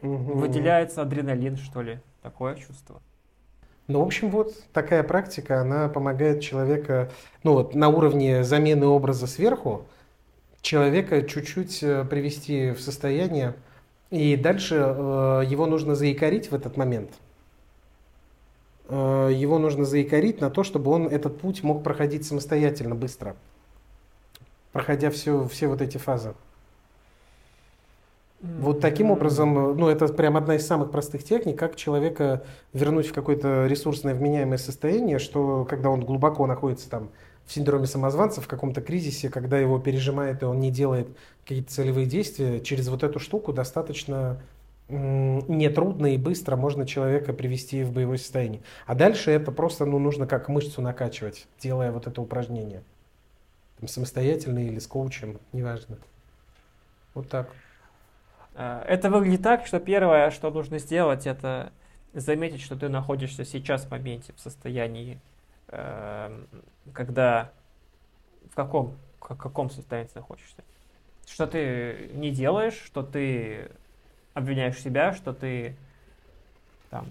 Мгм. Выделяется адреналин, что ли. Такое чувство. Ну, в общем, вот такая практика, она помогает человека, ну вот на уровне замены образа сверху, человека чуть-чуть э, привести в состояние, и дальше э, его нужно заикарить в этот момент. Э, его нужно заикарить на то, чтобы он этот путь мог проходить самостоятельно, быстро, проходя все, все вот эти фазы. Вот таким образом, ну, это прям одна из самых простых техник, как человека вернуть в какое-то ресурсное вменяемое состояние, что когда он глубоко находится там в синдроме самозванца, в каком-то кризисе, когда его пережимает и он не делает какие-то целевые действия, через вот эту штуку достаточно нетрудно и быстро можно человека привести в боевое состояние. А дальше это просто, ну, нужно как мышцу накачивать, делая вот это упражнение. Там, самостоятельно или с коучем, неважно. Вот так. Э, Это выглядит так, что первое, что нужно сделать, это заметить, что ты находишься сейчас в моменте, в состоянии, эм, когда... В каком, в каком состоянии ты находишься? Что ты не делаешь, что ты обвиняешь себя, что ты там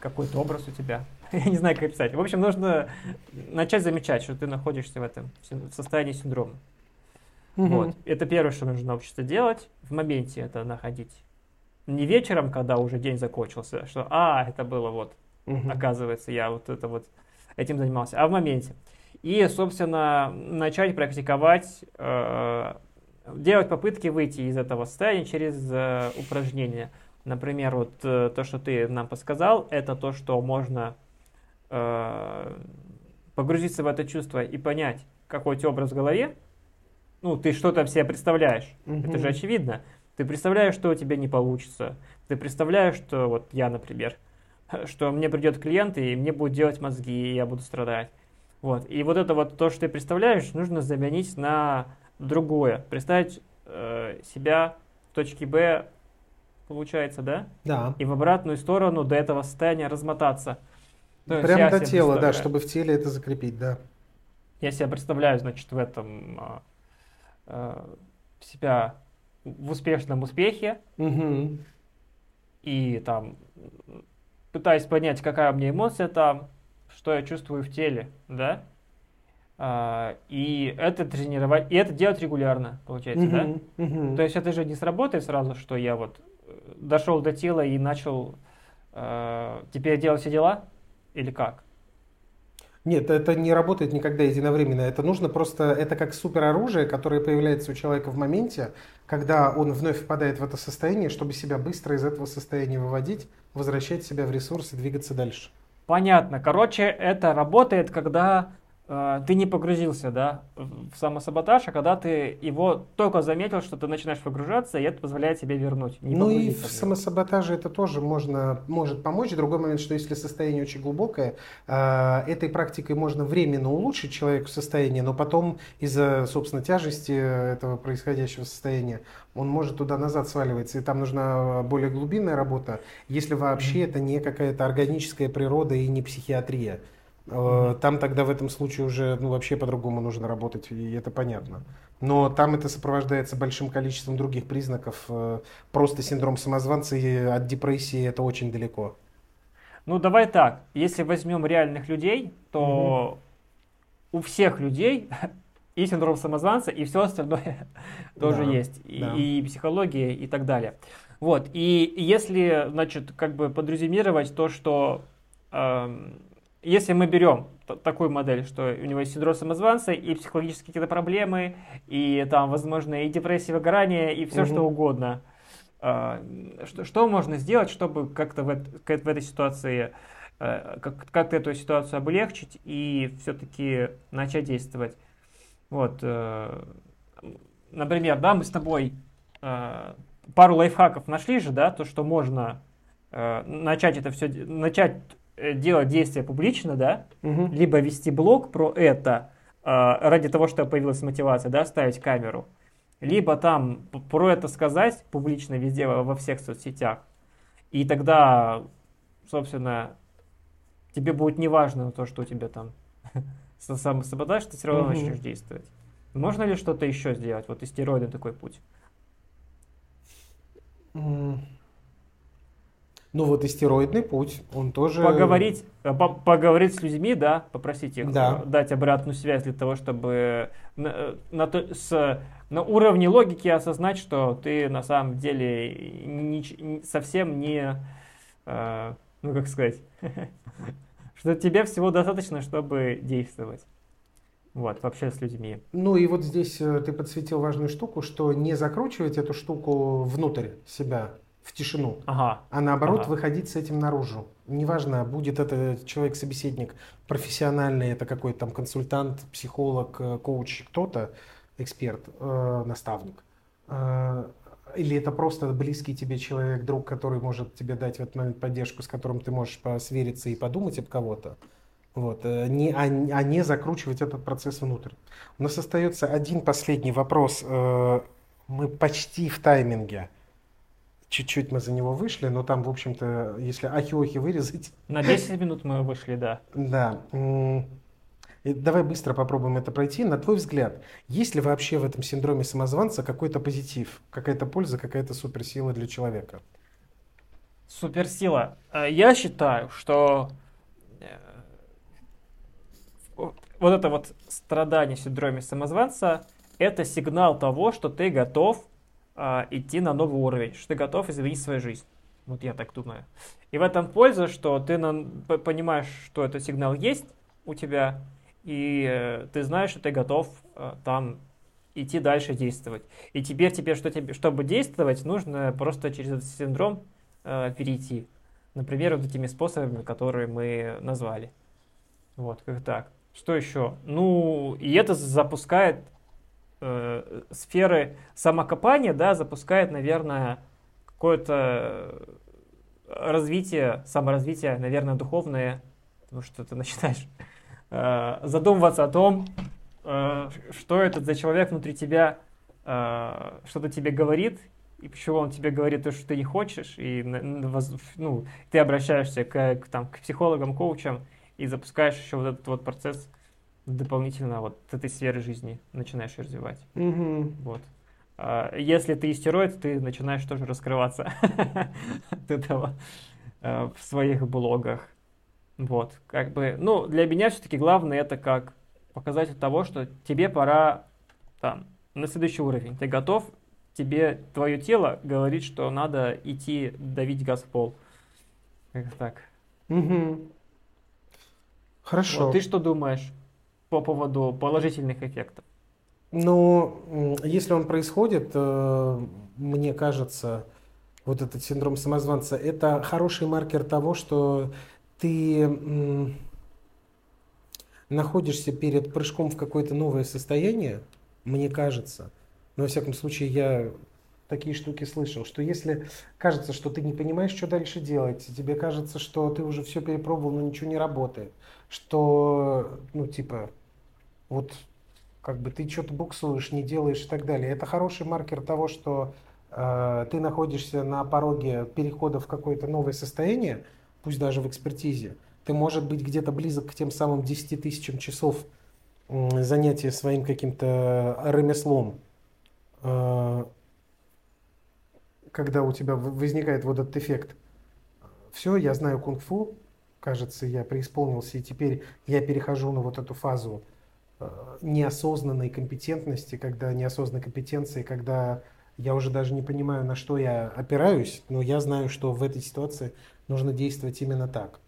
какой-то образ у тебя. Я не знаю, как описать. В общем, нужно начать замечать, что ты находишься в этом син- состоянии синдрома. Вот. Это первое, что нужно научиться делать. В моменте это находить. Не вечером, когда уже день закончился, что «А, это было вот, Мгм. оказывается, я вот это вот этим занимался», а в моменте. И, собственно, начать практиковать, э, делать попытки выйти из этого состояния через э, упражнения. Например, вот э, то, что ты нам подсказал, это то, что можно э, погрузиться в это чувство и понять, какой у тебя образ в голове, ну, ты что там себе представляешь. Это же очевидно. Ты представляешь, что у тебя не получится. Ты представляешь, что вот я, например, что мне придет клиент, и мне будет делать мозги, и я буду страдать. Вот. И вот это вот то, что ты представляешь, нужно заменить на другое. Представить э, себя в точке Б, получается, да? Да. И в обратную сторону до этого состояния размотаться. То Прямо до тела, да, чтобы в теле это закрепить, да. Я себя представляю, значит, в этом а, себя в успешном успехе Мгм. и там м, пытаюсь понять, какая у меня эмоция там, что я чувствую в теле, да? А, и это тренировать, и это делать регулярно, получается, да? Мгм. Мгм. То есть это же не сработает сразу, что я вот э, дошел до тела и начал э, теперь делать все дела, или как? Нет, это не работает никогда единовременно. Это нужно просто, это как супероружие, которое появляется у человека в моменте, когда он вновь впадает в это состояние, чтобы себя быстро из этого состояния выводить, возвращать себя в ресурс и двигаться дальше. Понятно. Короче, это работает, когда ты не погрузился, да, в самосаботаж, а когда ты его только заметил, что ты начинаешь погружаться, и это позволяет тебе вернуть. ну и в самосаботаже это тоже можно, может помочь. Другой момент, что если состояние очень глубокое, э, этой практикой можно временно улучшить человеку состояние, но потом из-за, собственно, тяжести этого происходящего состояния он может туда-назад сваливаться, и там нужна более глубинная работа, если вообще mm-hmm. это не какая-то органическая природа и не психиатрия. Mm-hmm. Там тогда в этом случае уже ну, вообще по-другому нужно работать, и это понятно. Но там это сопровождается большим количеством других признаков. Э, просто синдром самозванца и от депрессии это очень далеко. Ну давай так, если возьмем реальных людей, то угу. у всех людей и синдром самозванца, и все остальное тоже да, есть, да. И, и психология и так далее. Вот, и если, значит, как бы подразумировать то, что э, если мы берем такую модель, что у него есть синдром самозванца и психологические какие-то проблемы, и там, возможно, и депрессия, выгорание, и все угу. что угодно, э, что, что можно сделать, чтобы как-то в, в этой ситуации э, как, как-то эту ситуацию облегчить и все-таки начать действовать? Вот, э, например, да, мы с тобой э, пару лайфхаков нашли же, да, то, что можно начать это все, начать делать действия публично, да, угу. либо вести блог про это ради того, чтобы появилась мотивация, да, ставить камеру, либо там про это сказать публично везде во всех соцсетях, и тогда, собственно, тебе будет неважно то, что у тебя там самосаботаж, ты все равно угу. начнешь действовать. Можно ли что-то еще сделать? Вот истероидный такой путь. Ну вот истероидный путь, он тоже... Поговорить, э, по поговорить с людьми, да, попросить их да. Э, дать обратную связь для того, чтобы на, э, на, то, с, на уровне логики осознать, что ты на самом деле не, совсем не, э, ну как сказать, что тебе всего достаточно, чтобы действовать. Вот, вообще с людьми. Ну и вот здесь ты подсветил важную штуку, что не закручивать эту штуку внутрь себя, в тишину, ага. а наоборот ага. выходить с этим наружу. Неважно, будет это человек-собеседник профессиональный, это какой-то там консультант, психолог, э, коуч, кто-то, эксперт, э, наставник. Э, или это просто близкий тебе человек, друг, который может тебе дать в этот момент поддержку, с которым ты можешь посвериться и подумать об кого-то. Вот, э, не, а, а не закручивать этот процесс внутрь. У нас остается один последний вопрос. Э, мы почти в тайминге. Чуть-чуть мы за него вышли, но там, в общем-то, если ахи-охи вырезать... На 10 минут мы вышли, да. Да. Давай быстро попробуем это пройти. На твой взгляд, есть ли вообще в этом синдроме самозванца какой-то позитив, какая-то польза, какая-то суперсила для человека? Суперсила. Э, я считаю, что э, вот это вот страдание в синдроме самозванца это сигнал того, что ты готов э, идти на новый уровень, что ты готов изменить свою жизнь. Вот я так думаю. И в этом польза, что ты на, понимаешь, что этот сигнал есть у тебя, и э, ты знаешь, что ты готов э, там идти дальше действовать. И теперь тебе, что тебе, чтобы действовать, нужно просто через этот синдром э, перейти. Например, вот этими способами, которые мы назвали. Вот, как так. Что еще? Ну, и это запускает э, сферы самокопания, да, запускает, наверное, какое-то развитие, саморазвитие, наверное, духовное, потому что ты начинаешь Э, задумываться о том, э, что этот за человек внутри тебя э, что-то тебе говорит, и почему он тебе говорит то, что ты не хочешь, и ну, ты обращаешься к, к, там, к психологам, коучам, и запускаешь еще вот этот вот процесс дополнительно вот этой сферы жизни начинаешь развивать. Угу. Вот. Если ты истероид, ты начинаешь тоже раскрываться от этого в своих блогах. Вот, как бы, ну, для меня все-таки главное это как показатель того, что тебе пора там на следующий уровень. Ты готов, тебе твое тело говорит, что надо идти давить газ в пол. Как так. Угу. Хорошо. Вот, ты что думаешь по поводу положительных эффектов? Ну, если он происходит, э, мне кажется, вот этот синдром самозванца, это хороший маркер того, что ты находишься перед прыжком в какое-то новое состояние, мне кажется, но во всяком случае я такие штуки слышал, что если кажется, что ты не понимаешь, что дальше делать, тебе кажется, что ты уже все перепробовал, но ничего не работает, что, ну, типа, вот как бы ты что-то буксуешь, не делаешь и так далее. Это хороший маркер того, что э, ты находишься на пороге перехода в какое-то новое состояние, пусть даже в экспертизе. Ты, может быть, где-то близок к тем самым 10 тысячам часов э, занятия своим каким-то ремеслом. Э, когда у тебя возникает вот этот эффект. Все, я знаю кунг-фу, кажется, я преисполнился, и теперь я перехожу на вот эту фазу э, неосознанной компетентности, когда неосознанной компетенции, когда я уже даже не понимаю, на что я опираюсь, но я знаю, что в этой ситуации нужно действовать именно так.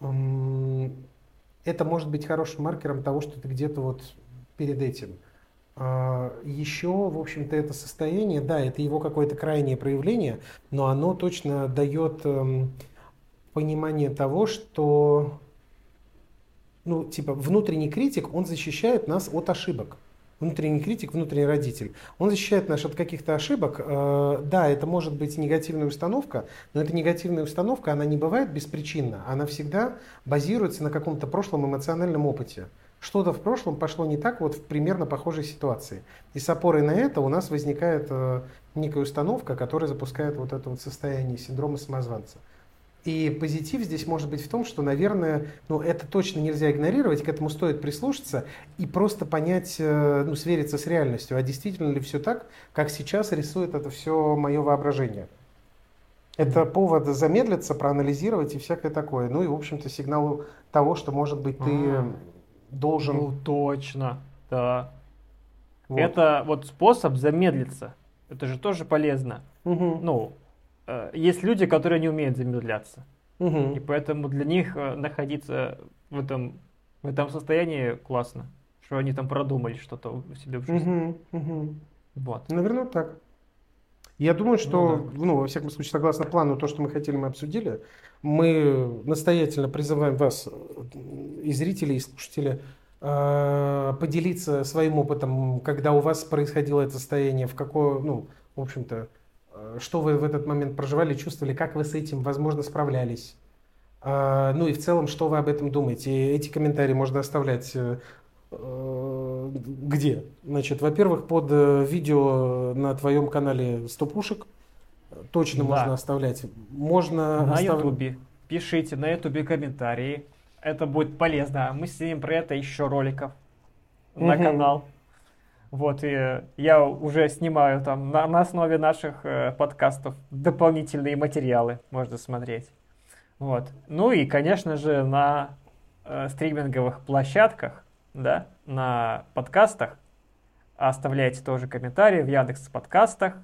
Это может быть хорошим маркером того, что ты где-то вот перед этим – Еще, в общем-то, это состояние, да, это его какое-то крайнее проявление, но оно точно дает эм, понимание того, что, ну, типа, внутренний критик, он защищает нас от ошибок. Внутренний критик, внутренний родитель. Он защищает нас от каких-то ошибок. Э, да, это может быть негативная установка, но эта негативная установка, она не бывает беспричинна. Она всегда базируется на каком-то прошлом эмоциональном опыте что-то в прошлом пошло не так вот в примерно похожей ситуации. И с опорой на это у нас возникает э, некая установка, которая запускает вот это вот состояние синдрома самозванца. И позитив здесь может быть в том, что, наверное, ну, это точно нельзя игнорировать, к этому стоит прислушаться и просто понять, э, ну, свериться с реальностью, а действительно ли все так, как сейчас рисует это все мое воображение. Это повод замедлиться, проанализировать и всякое такое. Ну и, в общем-то, сигнал того, что, может быть, ты должен... Ну, точно, да. Вот. Это вот способ замедлиться. Это же тоже полезно. Угу. Ну, э, есть люди, которые не умеют замедляться. Угу. И поэтому для них э, находиться в этом, в этом состоянии классно. Что они там продумали что-то у себя в жизни. Угу. Угу. Вот. Наверное, так. Я думаю, что, ну, да. ну, во всяком случае, согласно плану, то, что мы хотели, мы обсудили. Мы настоятельно призываем вас, и зрителей, и слушателей, э, поделиться своим опытом, когда у вас происходило это состояние, в какое, ну, в общем-то, э, что вы в этот момент проживали, чувствовали, как вы с этим, возможно, справлялись. Э, ну и в целом, что вы об этом думаете. Эти комментарии можно оставлять где? Значит, во-первых, под видео на твоем канале 100 пушек точно да. можно оставлять. Можно на остав... Ютубе. Пишите на Ютубе комментарии. Это будет полезно. Мы снимем про это еще роликов угу. на канал. Вот, и я уже снимаю там на, на основе наших э, подкастов дополнительные материалы можно смотреть. Вот. Ну и, конечно же, на э, стриминговых площадках, да, на подкастах оставляйте тоже комментарии в Яндекс подкастах,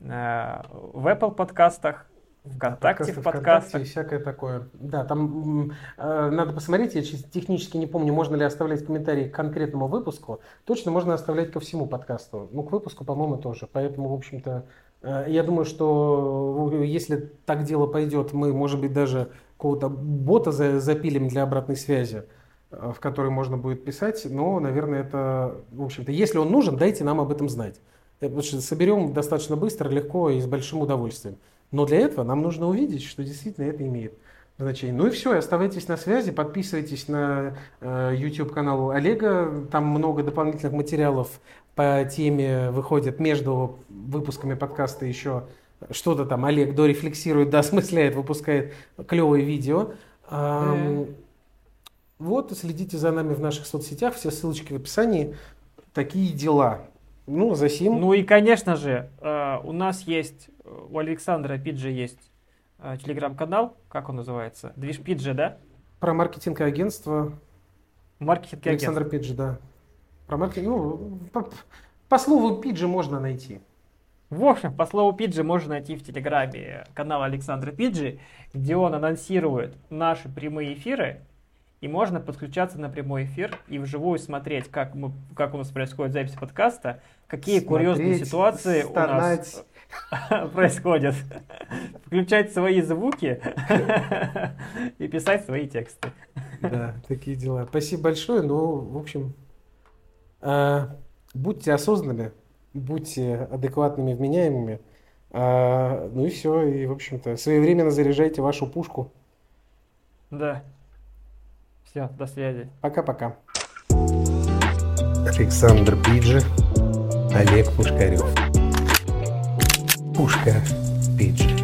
Э, в Apple подкастах, ВКонтакте в подкастах. и всякое такое. Да, там э, надо посмотреть, я технически не помню, можно ли оставлять комментарии к конкретному выпуску. Точно можно оставлять ко всему подкасту. Ну, к выпуску, по-моему, тоже. Поэтому, в общем-то, э, я думаю, что если так дело пойдет, мы, может быть, даже какого-то бота за, запилим для обратной связи в который можно будет писать, но, наверное, это, в общем-то, если он нужен, дайте нам об этом знать. Потому что соберем достаточно быстро, легко и с большим удовольствием. Но для этого нам нужно увидеть, что действительно это имеет значение. Ну и все, оставайтесь на связи, подписывайтесь на э, YouTube канал Олега, там много дополнительных материалов по теме выходит между выпусками подкаста еще что-то там Олег дорефлексирует, досмысляет, выпускает клевые видео. Mm. Вот, следите за нами в наших соцсетях, все ссылочки в описании. Такие дела. Ну, за сим. Ну и, конечно же, э, у нас есть, у Александра Пиджи есть э, телеграм-канал, как он называется? Движ Пиджи, да? Про маркетинг и агентство. Маркетинг и Александр Пиджи, да. Про маркетинг, ну, по, по слову Пиджи можно найти. В общем, по слову Пиджи можно найти в Телеграме канал Александра Пиджи, где он анонсирует наши прямые эфиры, и можно подключаться на прямой эфир и вживую смотреть, как, мы, как у нас происходит запись подкаста, какие смотреть, курьезные ситуации стонать. у нас происходят. Включать свои звуки и писать свои тексты. Да, такие дела. Спасибо большое. Ну, в общем, э, будьте осознанными, будьте адекватными, вменяемыми. Э, ну и все. И, в общем-то, своевременно заряжайте вашу пушку. Да. Все, до связи. Пока-пока. Александр Пиджи, Олег Пушкарев. Пушка Пиджи.